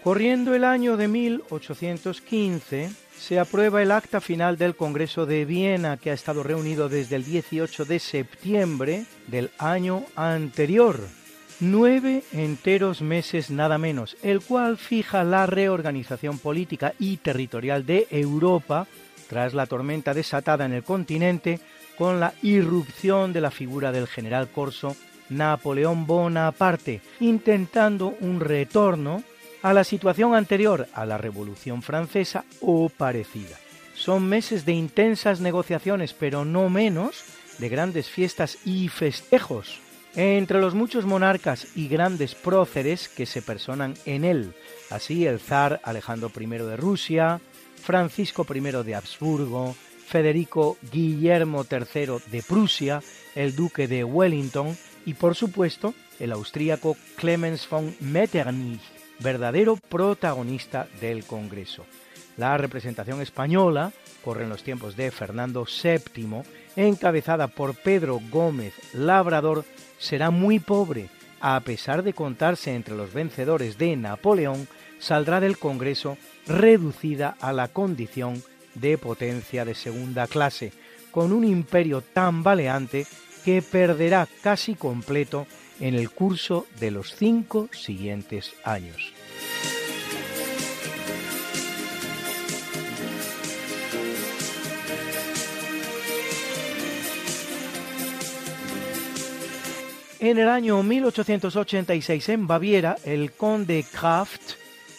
Corriendo el año de 1815, se aprueba el acta final del Congreso de Viena, que ha estado reunido desde el 18 de septiembre del año anterior. Nueve enteros meses nada menos, el cual fija la reorganización política y territorial de Europa tras la tormenta desatada en el continente con la irrupción de la figura del general corso Napoleón Bonaparte, intentando un retorno a la situación anterior a la Revolución Francesa o parecida. Son meses de intensas negociaciones, pero no menos de grandes fiestas y festejos entre los muchos monarcas y grandes próceres que se personan en él, así el zar Alejandro I de Rusia, Francisco I de Habsburgo, Federico Guillermo III de Prusia, el duque de Wellington y por supuesto el austríaco Clemens von Metternich, verdadero protagonista del Congreso. La representación española corre en los tiempos de Fernando VII, encabezada por Pedro Gómez Labrador, será muy pobre. A pesar de contarse entre los vencedores de Napoleón, saldrá del Congreso reducida a la condición de potencia de segunda clase, con un imperio tan baleante que perderá casi completo en el curso de los cinco siguientes años. En el año 1886 en Baviera, el conde Kraft,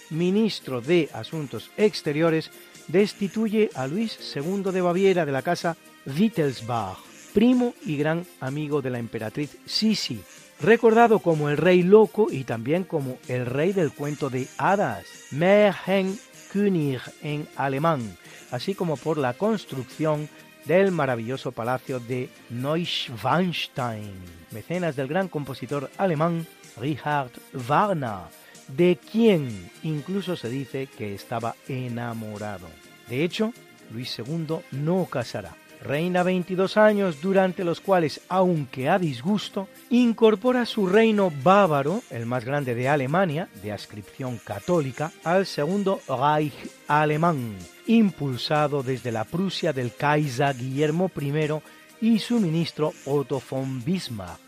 ministro de Asuntos Exteriores, destituye a Luis II de Baviera de la casa Wittelsbach, primo y gran amigo de la emperatriz Sisi, recordado como el rey loco y también como el rey del cuento de hadas, Märchenkönig en alemán, así como por la construcción del maravilloso palacio de Neuschwanstein, mecenas del gran compositor alemán Richard Wagner, de quien incluso se dice que estaba enamorado. De hecho, Luis II no casará. Reina 22 años durante los cuales, aunque a disgusto, incorpora su reino bávaro, el más grande de Alemania, de ascripción católica, al segundo Reich alemán, impulsado desde la Prusia del Kaiser Guillermo I y su ministro Otto von Bismarck.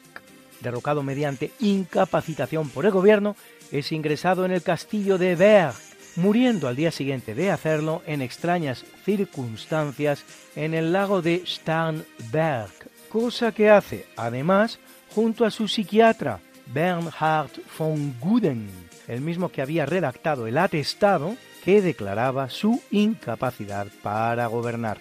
Derrocado mediante incapacitación por el gobierno, es ingresado en el castillo de Berg, muriendo al día siguiente de hacerlo en extrañas circunstancias en el lago de Starnberg, cosa que hace, además, junto a su psiquiatra, Bernhard von Guden, el mismo que había redactado el atestado que declaraba su incapacidad para gobernar.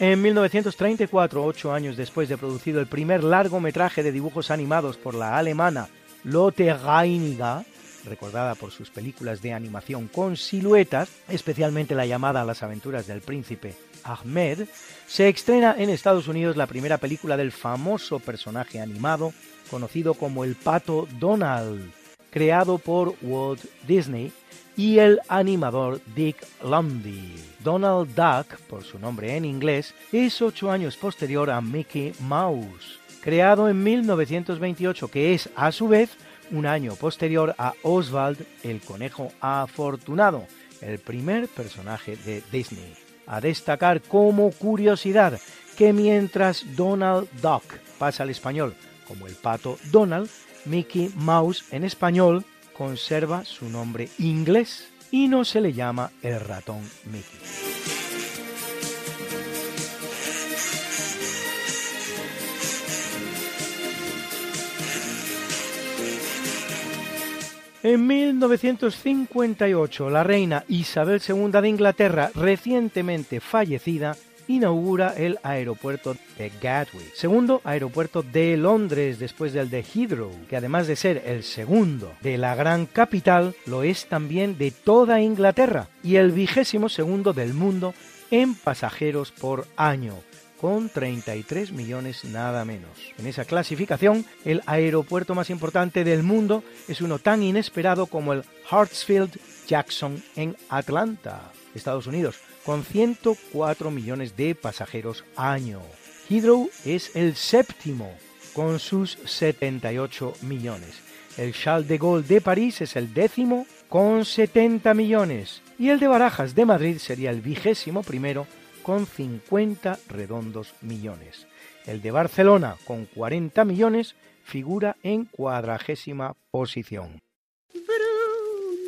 En 1934, ocho años después de producido el primer largometraje de dibujos animados por la alemana Lotte Reiniger, recordada por sus películas de animación con siluetas, especialmente la llamada Las aventuras del príncipe Ahmed, se estrena en Estados Unidos la primera película del famoso personaje animado conocido como el Pato Donald, creado por Walt Disney y el animador Dick Lundy. Donald Duck, por su nombre en inglés, es ocho años posterior a Mickey Mouse, creado en 1928, que es a su vez un año posterior a Oswald el conejo afortunado, el primer personaje de Disney. A destacar como curiosidad que mientras Donald Duck pasa al español como el pato Donald, Mickey Mouse en español conserva su nombre inglés y no se le llama el ratón Mickey. En 1958, la reina Isabel II de Inglaterra, recientemente fallecida, inaugura el aeropuerto de Gatwick, segundo aeropuerto de Londres después del de Heathrow, que además de ser el segundo de la gran capital, lo es también de toda Inglaterra. Y el vigésimo segundo del mundo en pasajeros por año con 33 millones nada menos. En esa clasificación, el aeropuerto más importante del mundo es uno tan inesperado como el Hartsfield Jackson en Atlanta, Estados Unidos, con 104 millones de pasajeros año. Heathrow es el séptimo con sus 78 millones. El Charles de Gaulle de París es el décimo con 70 millones y el de Barajas de Madrid sería el vigésimo primero con 50 redondos millones. El de Barcelona con 40 millones figura en cuadragésima posición.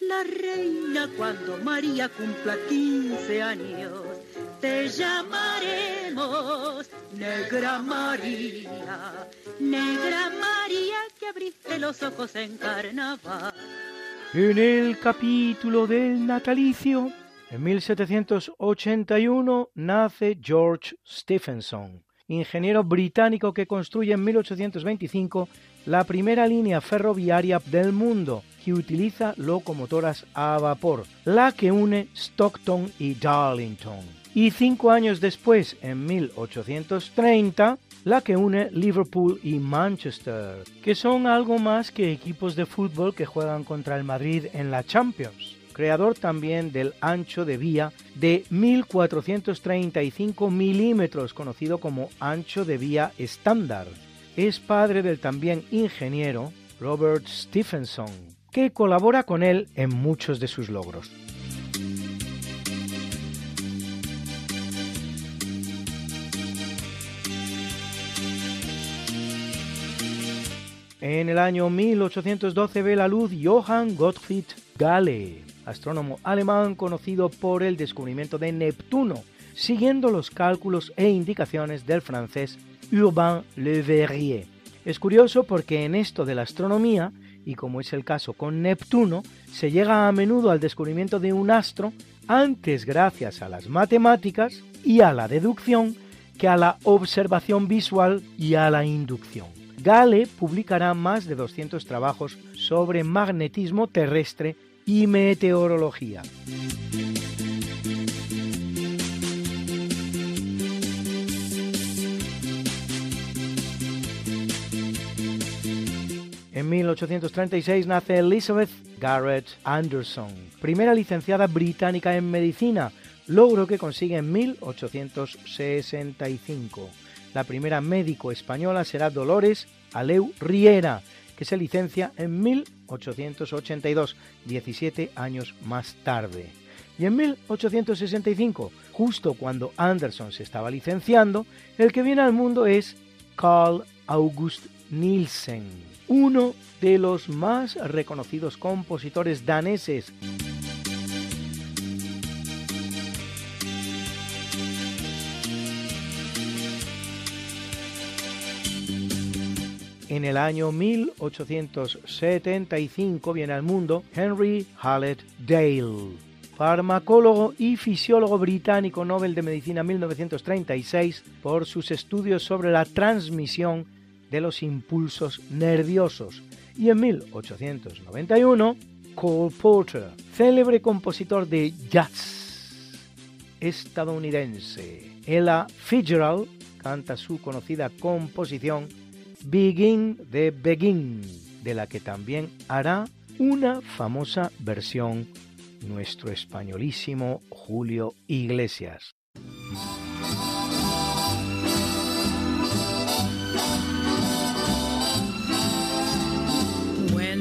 la reina cuando María cumpla 15 años te llamaremos Negra María, Negra María que abriste los ojos en carnaval.
En el capítulo del natalicio, en 1781 nace George Stephenson, ingeniero británico que construye en 1825 la primera línea ferroviaria del mundo que utiliza locomotoras a vapor, la que une Stockton y Darlington y cinco años después, en 1830, la que une Liverpool y Manchester, que son algo más que equipos de fútbol que juegan contra el Madrid en la Champions. Creador también del ancho de vía de 1435 milímetros, conocido como ancho de vía estándar. Es padre del también ingeniero Robert Stephenson, que colabora con él en muchos de sus logros. En el año 1812 ve la luz Johann Gottfried Galle, astrónomo alemán conocido por el descubrimiento de Neptuno, siguiendo los cálculos e indicaciones del francés Urbain Le Verrier. Es curioso porque en esto de la astronomía, y como es el caso con Neptuno, se llega a menudo al descubrimiento de un astro antes gracias a las matemáticas y a la deducción que a la observación visual y a la inducción. Gale publicará más de 200 trabajos sobre magnetismo terrestre y meteorología. En 1836 nace Elizabeth Garrett Anderson, primera licenciada británica en medicina, logro que consigue en 1865. La primera médico española será Dolores Aleu Riera, que se licencia en 1882, 17 años más tarde. Y en 1865, justo cuando Anderson se estaba licenciando, el que viene al mundo es Carl August Nielsen, uno de los más reconocidos compositores daneses. En el año 1875 viene al mundo Henry Hallett Dale, farmacólogo y fisiólogo británico Nobel de Medicina 1936 por sus estudios sobre la transmisión de los impulsos nerviosos. Y en 1891, Cole Porter, célebre compositor de jazz estadounidense. Ella Fitzgerald canta su conocida composición Begin de Begin, de la que también hará una famosa versión nuestro españolísimo Julio Iglesias.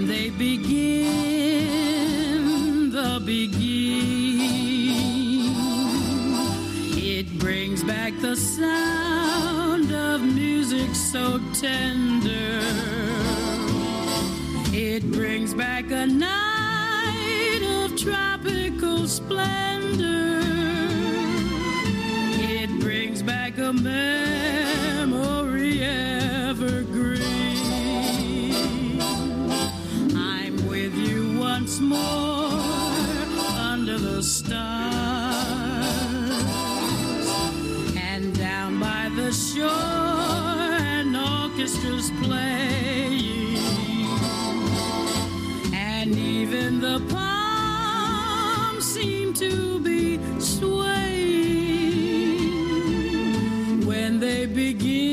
They begin, the begin, it brings back the sound of music so tender. It brings back a night of tropical splendor. It brings back a memory once more under the stars. And down by the shore an orchestra's playing. And even the palms seem to be swaying. When they begin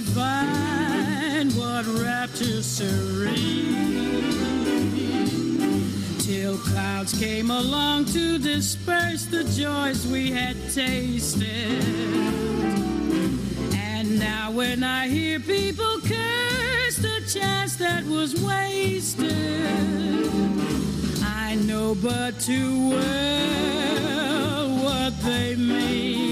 divine what rapture serene till clouds came along to disperse the joys we had tasted. And now, when I hear people curse the chance that was wasted, I know but too well what they mean.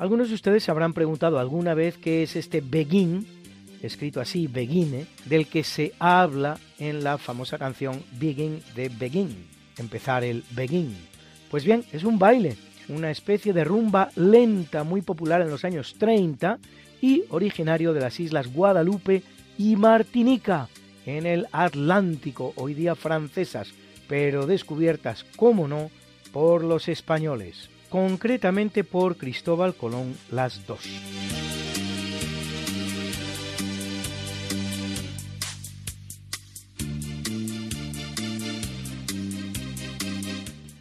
Algunos de ustedes se habrán preguntado alguna vez qué es este begin, escrito así, begine, del que se habla en la famosa canción Begin de Begin, empezar el begin. Pues bien, es un baile, una especie de rumba lenta muy popular en los años 30 y originario de las islas Guadalupe y Martinica, en el Atlántico, hoy día francesas, pero descubiertas, como no, por los españoles, concretamente por Cristóbal Colón las dos.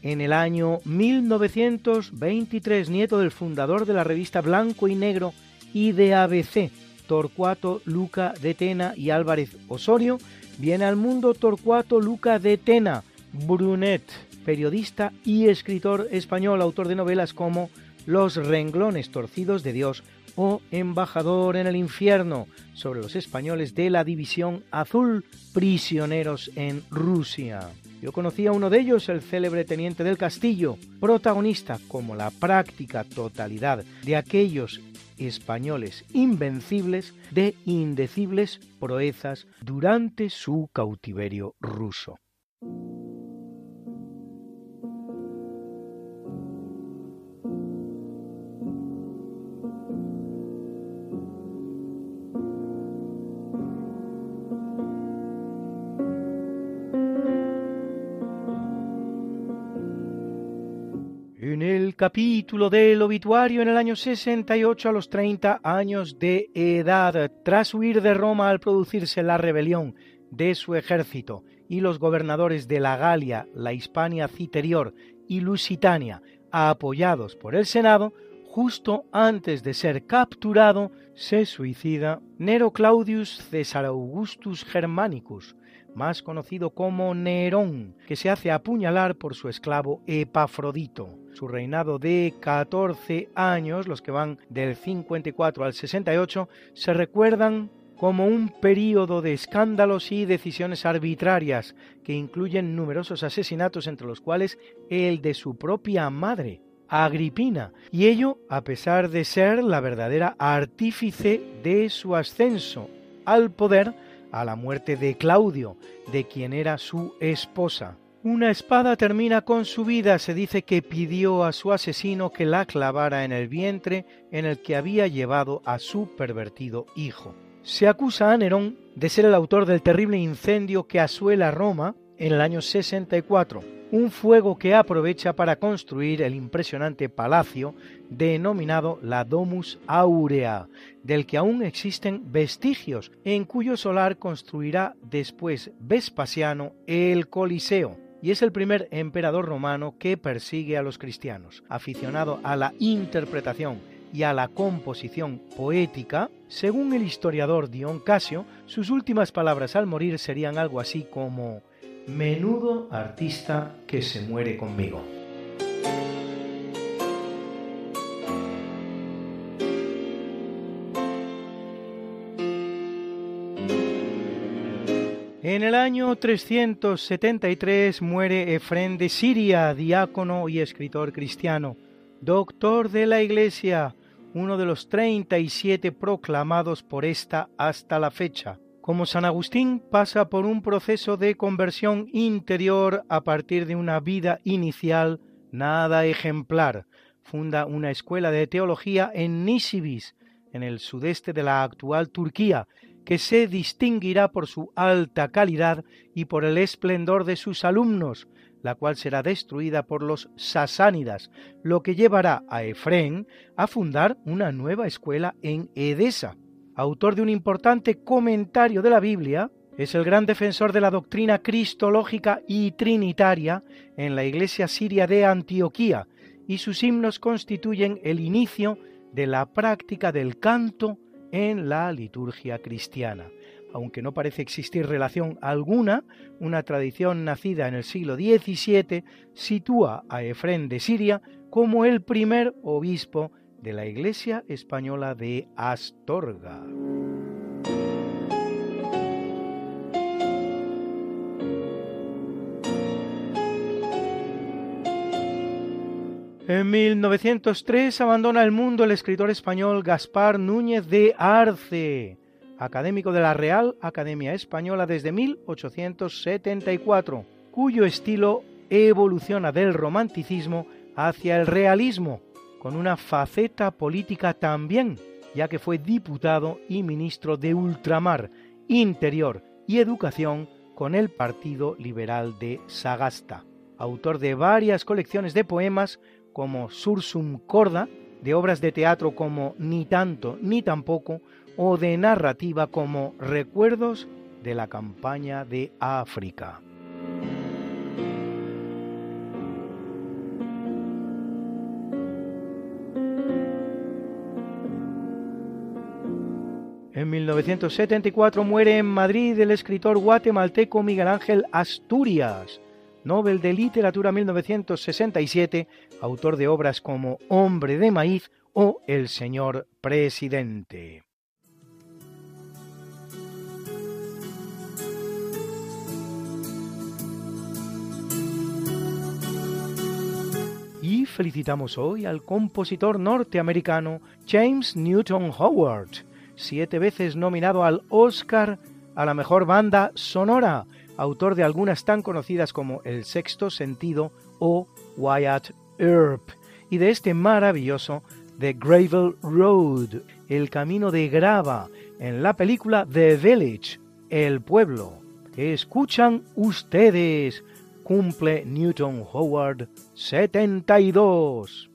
En el año 1923, nieto del fundador de la revista Blanco y Negro y de ABC, Torcuato Luca de Tena y Álvarez Osorio, viene al mundo Torcuato Luca de Tena, Brunet, periodista y escritor español, autor de novelas como Los renglones torcidos de Dios o Embajador en el infierno, sobre los españoles de la División Azul, prisioneros en Rusia. Yo conocí a uno de ellos, el célebre teniente del castillo, protagonista como la práctica totalidad de aquellos españoles invencibles de indecibles proezas durante su cautiverio ruso. El capítulo del obituario en el año 68 a los 30 años de edad, tras huir de Roma al producirse la rebelión de su ejército y los gobernadores de la Galia, la Hispania Citerior y Lusitania, apoyados por el Senado, justo antes de ser capturado, se suicida Nero Claudius César Augustus Germanicus, más conocido como Nerón, que se hace apuñalar por su esclavo Epafrodito. Su reinado de 14 años, los que van del 54 al 68, se recuerdan como un período de escándalos y decisiones arbitrarias que incluyen numerosos asesinatos entre los cuales el de su propia madre, Agripina, y ello a pesar de ser la verdadera artífice de su ascenso al poder a la muerte de Claudio, de quien era su esposa. Una espada termina con su vida. Se dice que pidió a su asesino que la clavara en el vientre en el que había llevado a su pervertido hijo. Se acusa a Nerón de ser el autor del terrible incendio que asuela Roma en el año 64, un fuego que aprovecha para construir el impresionante palacio denominado la Domus Aurea, del que aún existen vestigios, en cuyo solar construirá después Vespasiano el Coliseo y es el primer emperador romano que persigue a los cristianos. Aficionado a la interpretación y a la composición poética, según el historiador Dion Casio, sus últimas palabras al morir serían algo así como Menudo artista que se muere conmigo. En el año 373 muere Efrén de Siria, diácono y escritor cristiano, doctor de la Iglesia, uno de los 37 proclamados por esta hasta la fecha. Como San Agustín pasa por un proceso de conversión interior a partir de una vida inicial nada ejemplar, funda una escuela de teología en Nisibis, en el sudeste de la actual Turquía, que se distinguirá por su alta calidad y por el esplendor de sus alumnos, la cual será destruida por los sasánidas, lo que llevará a Efrén a fundar una nueva escuela en Edesa. Autor de un importante comentario de la Biblia, es el gran defensor de la doctrina cristológica y trinitaria en la iglesia siria de Antioquía, y sus himnos constituyen el inicio de la práctica del canto en la liturgia cristiana. Aunque no parece existir relación alguna, una tradición nacida en el siglo XVII sitúa a Efrén de Siria como el primer obispo de la Iglesia española de Astorga. En 1903 abandona el mundo el escritor español Gaspar Núñez de Arce, académico de la Real Academia Española desde 1874, cuyo estilo evoluciona del romanticismo hacia el realismo, con una faceta política también, ya que fue diputado y ministro de Ultramar, Interior y Educación con el Partido Liberal de Sagasta. Autor de varias colecciones de poemas, como Sursum Corda, de obras de teatro como Ni tanto ni tampoco, o de narrativa como Recuerdos de la campaña de África. En 1974 muere en Madrid el escritor guatemalteco Miguel Ángel Asturias, Nobel de Literatura 1967, autor de obras como Hombre de Maíz o El Señor Presidente. Y felicitamos hoy al compositor norteamericano James Newton Howard, siete veces nominado al Oscar a la mejor banda sonora autor de algunas tan conocidas como El Sexto Sentido o Wyatt Earp, y de este maravilloso The Gravel Road, El Camino de Grava, en la película The Village, El Pueblo, que escuchan ustedes. Cumple Newton Howard 72.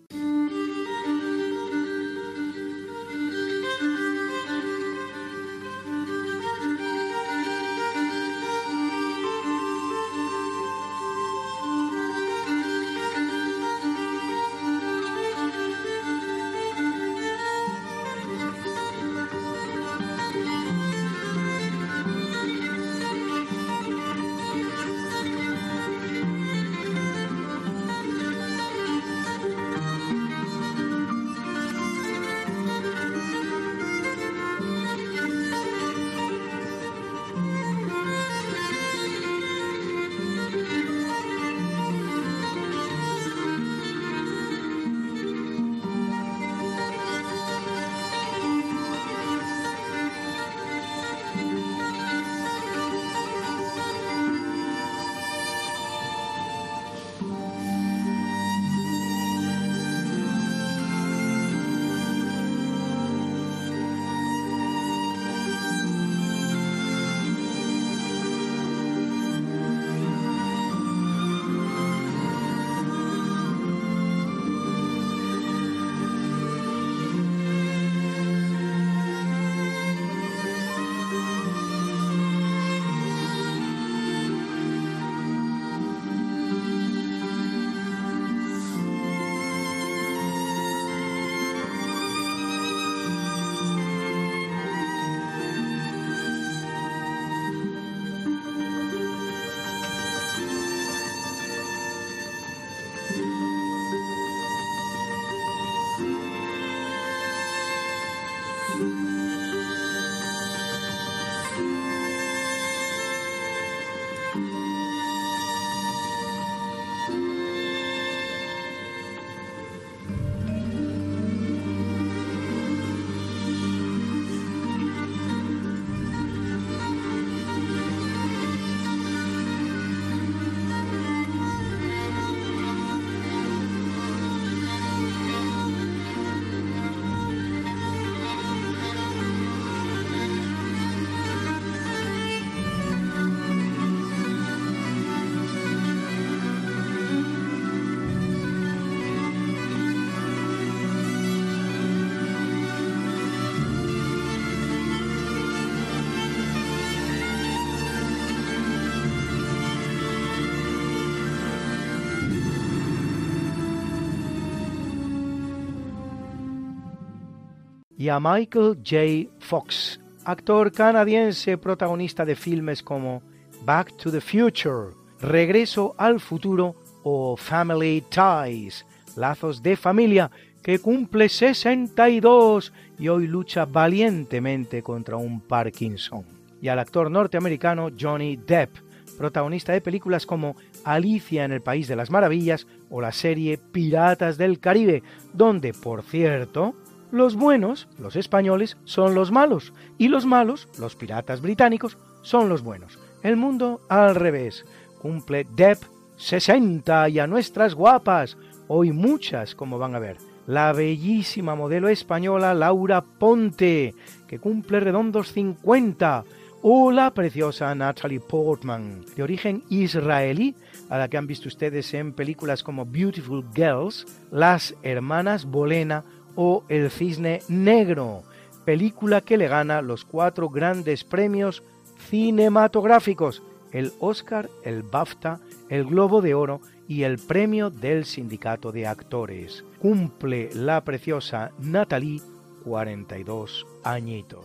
Y a Michael J. Fox, actor canadiense protagonista de filmes como Back to the Future, Regreso al Futuro o Family Ties, Lazos de Familia, que cumple 62 y hoy lucha valientemente contra un Parkinson. Y al actor norteamericano Johnny Depp, protagonista de películas como Alicia en el País de las Maravillas o la serie Piratas del Caribe, donde, por cierto, los buenos, los españoles, son los malos y los malos, los piratas británicos, son los buenos. El mundo al revés. Cumple Depp 60 y a nuestras guapas, hoy muchas como van a ver. La bellísima modelo española Laura Ponte, que cumple redondos 50, o la preciosa Natalie Portman, de origen israelí, a la que han visto ustedes en películas como Beautiful Girls, Las Hermanas Bolena o El Cisne Negro, película que le gana los cuatro grandes premios cinematográficos, el Oscar, el BAFTA, el Globo de Oro y el premio del Sindicato de Actores. Cumple la preciosa Natalie 42 añitos.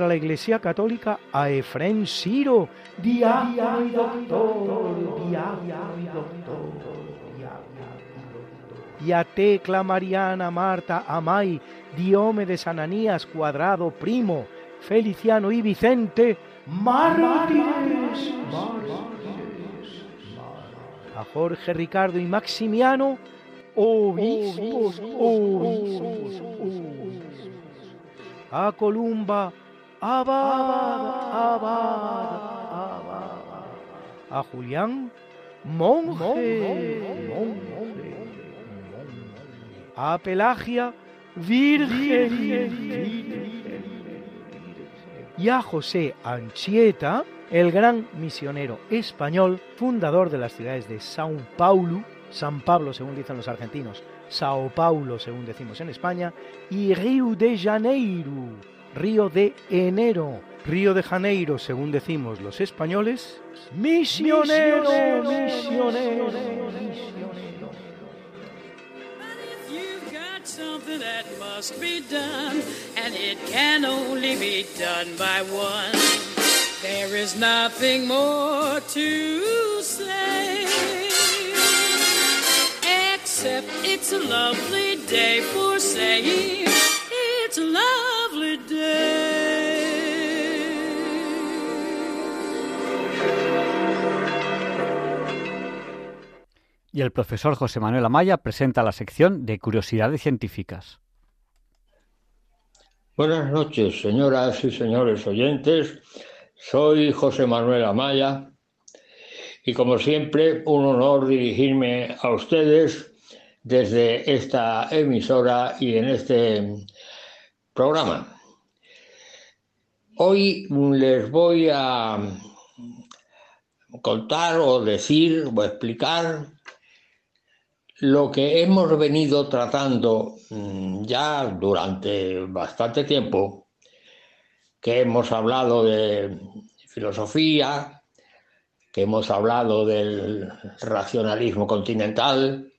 Celebra la Iglesia Católica a Efrén Siro, diácono y doctor, diácono y doctor, y a Tecla Mariana Marta Amay, Diomedes Ananías Cuadrado Primo, Feliciano y Vicente, mártires, a Jorge Ricardo y Maximiano, obispos, obispos, a Columba, a Julián, monje, monje, a Pelagia, virgen, y a José Anchieta, el gran misionero español, fundador de las ciudades de São Paulo, San Pablo según dicen los argentinos, Sao Paulo, según decimos en España, y Río de Janeiro, Río de Enero, Río de Janeiro, según decimos los españoles, misionero, misionero, misionero.
Something that must be done, and it can only be done by one. There is nothing more to say. except it's a lovely day for saying
Y el profesor José Manuel Amaya presenta la sección de curiosidades científicas.
Buenas noches, señoras y señores oyentes. Soy José Manuel Amaya y como siempre un honor dirigirme a ustedes desde esta emisora y en este programa. Hoy les voy a contar o decir o explicar lo que hemos venido tratando mm, ya durante bastante tiempo, que hemos hablado de filosofía, que hemos hablado del racionalismo continental,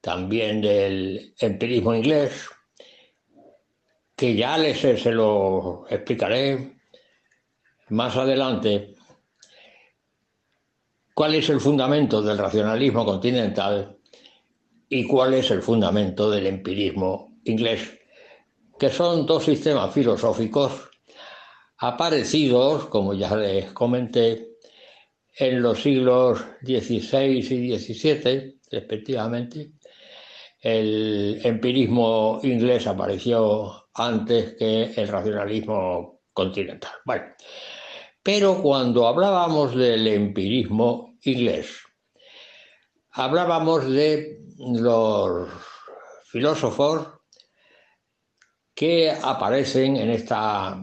también del empirismo inglés, que ya les se lo explicaré más adelante, cuál es el fundamento del racionalismo continental y cuál es el fundamento del empirismo inglés, que son dos sistemas filosóficos aparecidos, como ya les comenté, en los siglos XVI y XVII, respectivamente, el empirismo inglés apareció antes que el racionalismo continental. Bueno, pero cuando hablábamos del empirismo inglés, hablábamos de los filósofos que aparecen en esta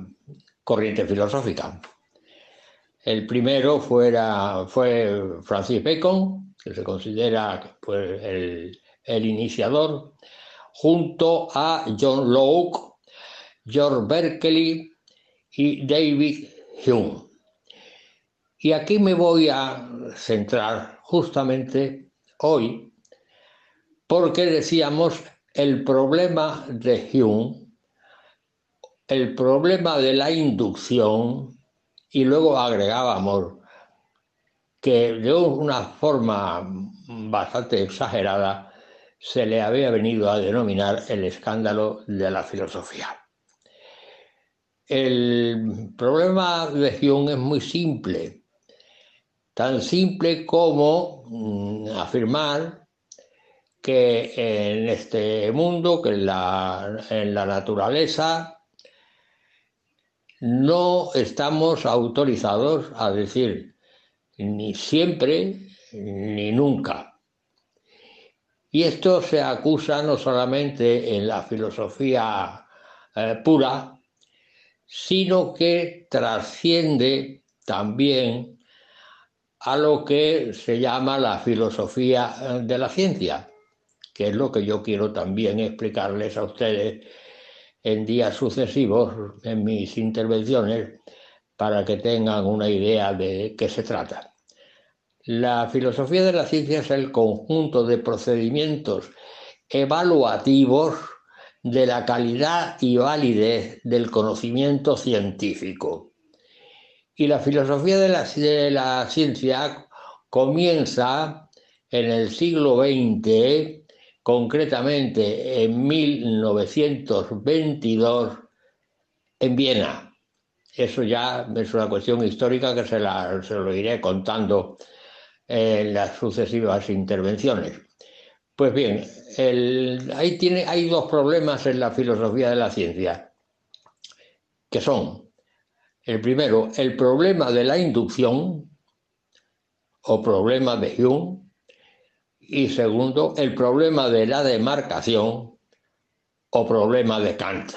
corriente filosófica. El primero fuera, fue Francis Bacon, que se considera pues, el, el iniciador, junto a John Locke, George Berkeley y David Hume. Y aquí me voy a centrar justamente hoy, porque decíamos el problema de Hume, el problema de la inducción, y luego agregábamos que de una forma bastante exagerada se le había venido a denominar el escándalo de la filosofía. El problema de Hume es muy simple, tan simple como mm, afirmar que en este mundo, que en la, en la naturaleza, no estamos autorizados a decir ni siempre ni nunca. Y esto se acusa no solamente en la filosofía eh, pura, sino que trasciende también a lo que se llama la filosofía eh, de la ciencia, que es lo que yo quiero también explicarles a ustedes en días sucesivos en mis intervenciones para que tengan una idea de qué se trata. La filosofía de la ciencia es el conjunto de procedimientos evaluativos de la calidad y validez del conocimiento científico. Y la filosofía de la, de la ciencia comienza en el siglo XX, concretamente en 1922, en Viena. Eso ya es una cuestión histórica que se, la, se lo iré contando en las sucesivas intervenciones. Pues bien, ahí tiene, hay dos problemas en la filosofía de la ciencia, que son, el primero, el problema de la inducción o problema de Hume, y segundo, el problema de la demarcación o problema de Kant.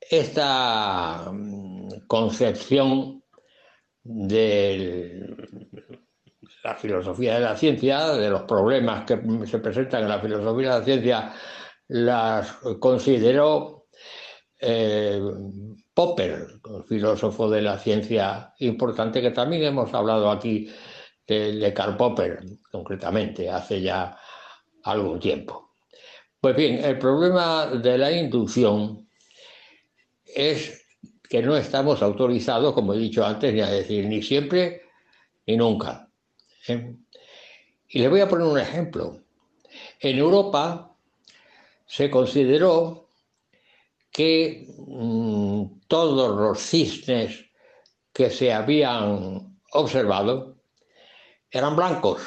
Esta mm, concepción del la filosofía de la ciencia, de los problemas que se presentan en la filosofía de la ciencia, las consideró eh, Popper, filósofo de la ciencia importante, que también hemos hablado aquí de, Karl Popper, concretamente, hace ya algún tiempo. Pues bien, el problema de la inducción es que no estamos autorizados, como he dicho antes, ni a decir ni siempre ni nunca. ¿eh? Y les voy a poner un ejemplo. En Europa se consideró que mm, todos los cisnes que se habían observado eran blancos.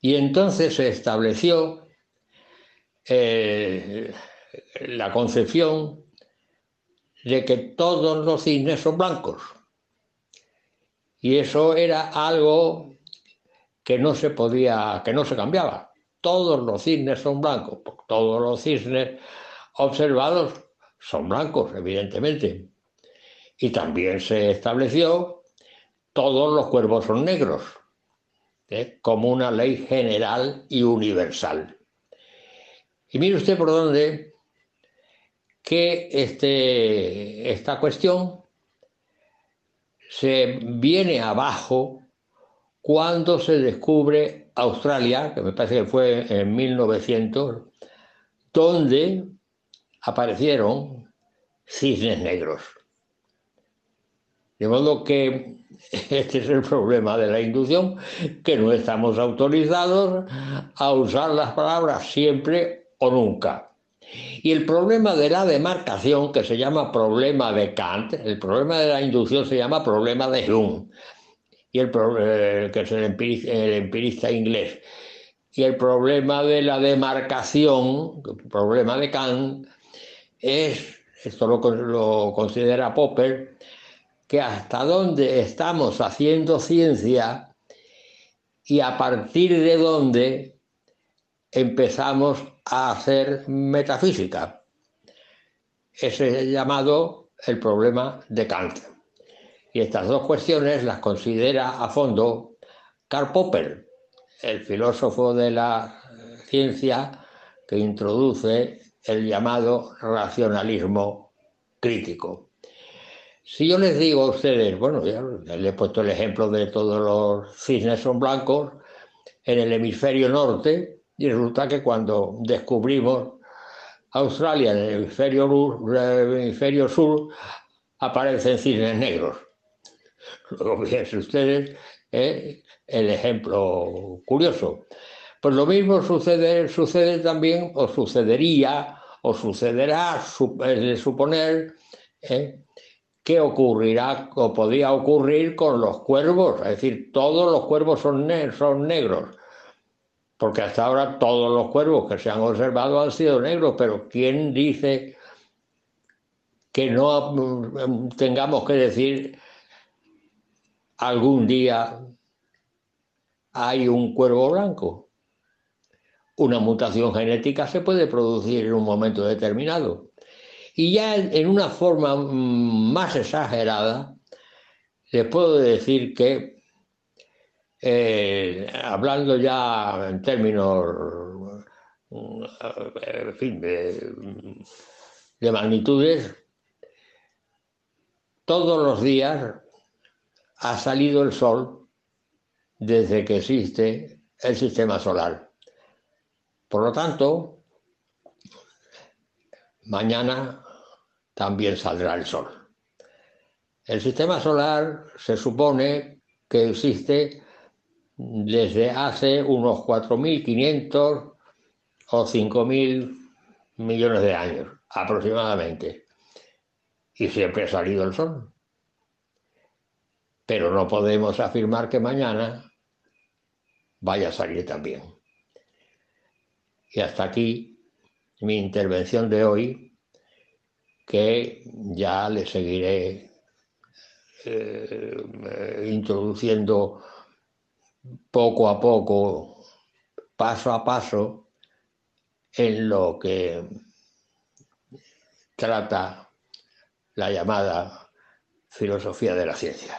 Y entonces se estableció eh, la concepción de que todos los cisnes son blancos. Y eso era algo que no se podía, que no se cambiaba. Todos los cisnes son blancos, todos los cisnes observados son blancos, evidentemente. Y también se estableció todos los cuervos son negros, ¿eh? como una ley general y universal. Y mire usted por dónde que este, esta cuestión se viene abajo cuando se descubre Australia, que me parece que fue en 1900, donde aparecieron cisnes negros. De modo que este es el problema de la inducción, que no estamos autorizados a usar las palabras siempre o nunca. Y el problema de la demarcación, que se llama problema de Kant, el problema de la inducción se llama problema de Hume, y el, eh, que es el empirista, inglés. Y el problema de la demarcación, el problema de Kant, es, esto lo, lo considera Popper, que hasta dónde estamos haciendo ciencia y a partir de dónde empezamos a hacer metafísica. Ese es llamado el problema de Kant. Y estas dos cuestiones las considera a fondo Karl Popper, el filósofo de la ciencia que introduce el llamado racionalismo crítico. Si yo les digo a ustedes, bueno, ya les he puesto el ejemplo de todos los cisnes son blancos en el hemisferio norte, y resulta que cuando descubrimos Australia en el hemisferio, sur, aparecen cisnes negros. Luego fíjense ustedes ¿eh? el ejemplo curioso. Pues lo mismo sucede, sucede también, o sucedería, o sucederá, es de suponer, ¿eh? Que ocurrirá o podría ocurrir con los cuervos. Es decir, todos los cuervos son, son negros. Porque hasta ahora todos los cuervos que se han observado han sido negros, pero ¿quién dice que no mm, tengamos que decir algún día hay un cuervo blanco? Una mutación genética se puede producir en un momento determinado. Y ya en una forma más exagerada, les puedo decir que, eh, hablando ya en términos, de, de magnitudes, todos los días ha salido el sol desde que existe el sistema solar. Por lo tanto, mañana también saldrá el sol. El sistema solar se supone que existe desde hace unos 4.500 o 5.000 millones de años aproximadamente. Y siempre ha salido el sol. Pero no podemos afirmar que mañana vaya a salir también. Y hasta aquí mi intervención de hoy que ya le seguiré eh, introduciendo poco a poco, paso a paso, en lo que trata la llamada filosofía de la ciencia.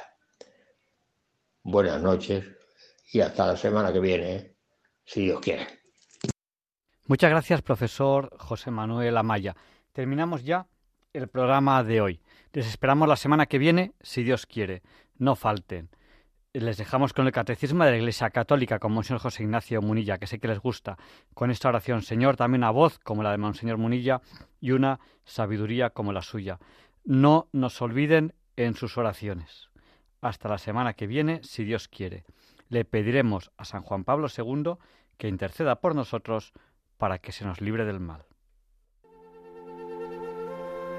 Buenas noches y hasta la semana que viene, si Dios quiere.
Muchas gracias, profesor José Manuel Amaya. Terminamos ya el programa de hoy. Les esperamos la semana que viene, si Dios quiere. No falten. Les dejamos con el Catecismo de la Iglesia Católica con Monseñor José Ignacio Munilla, que sé que les gusta, con esta oración, Señor, también una voz como la de Monseñor Munilla y una sabiduría como la suya. No nos olviden en sus oraciones. Hasta la semana que viene, si Dios quiere. Le pediremos a San Juan Pablo II que interceda por nosotros para que se nos libre del mal.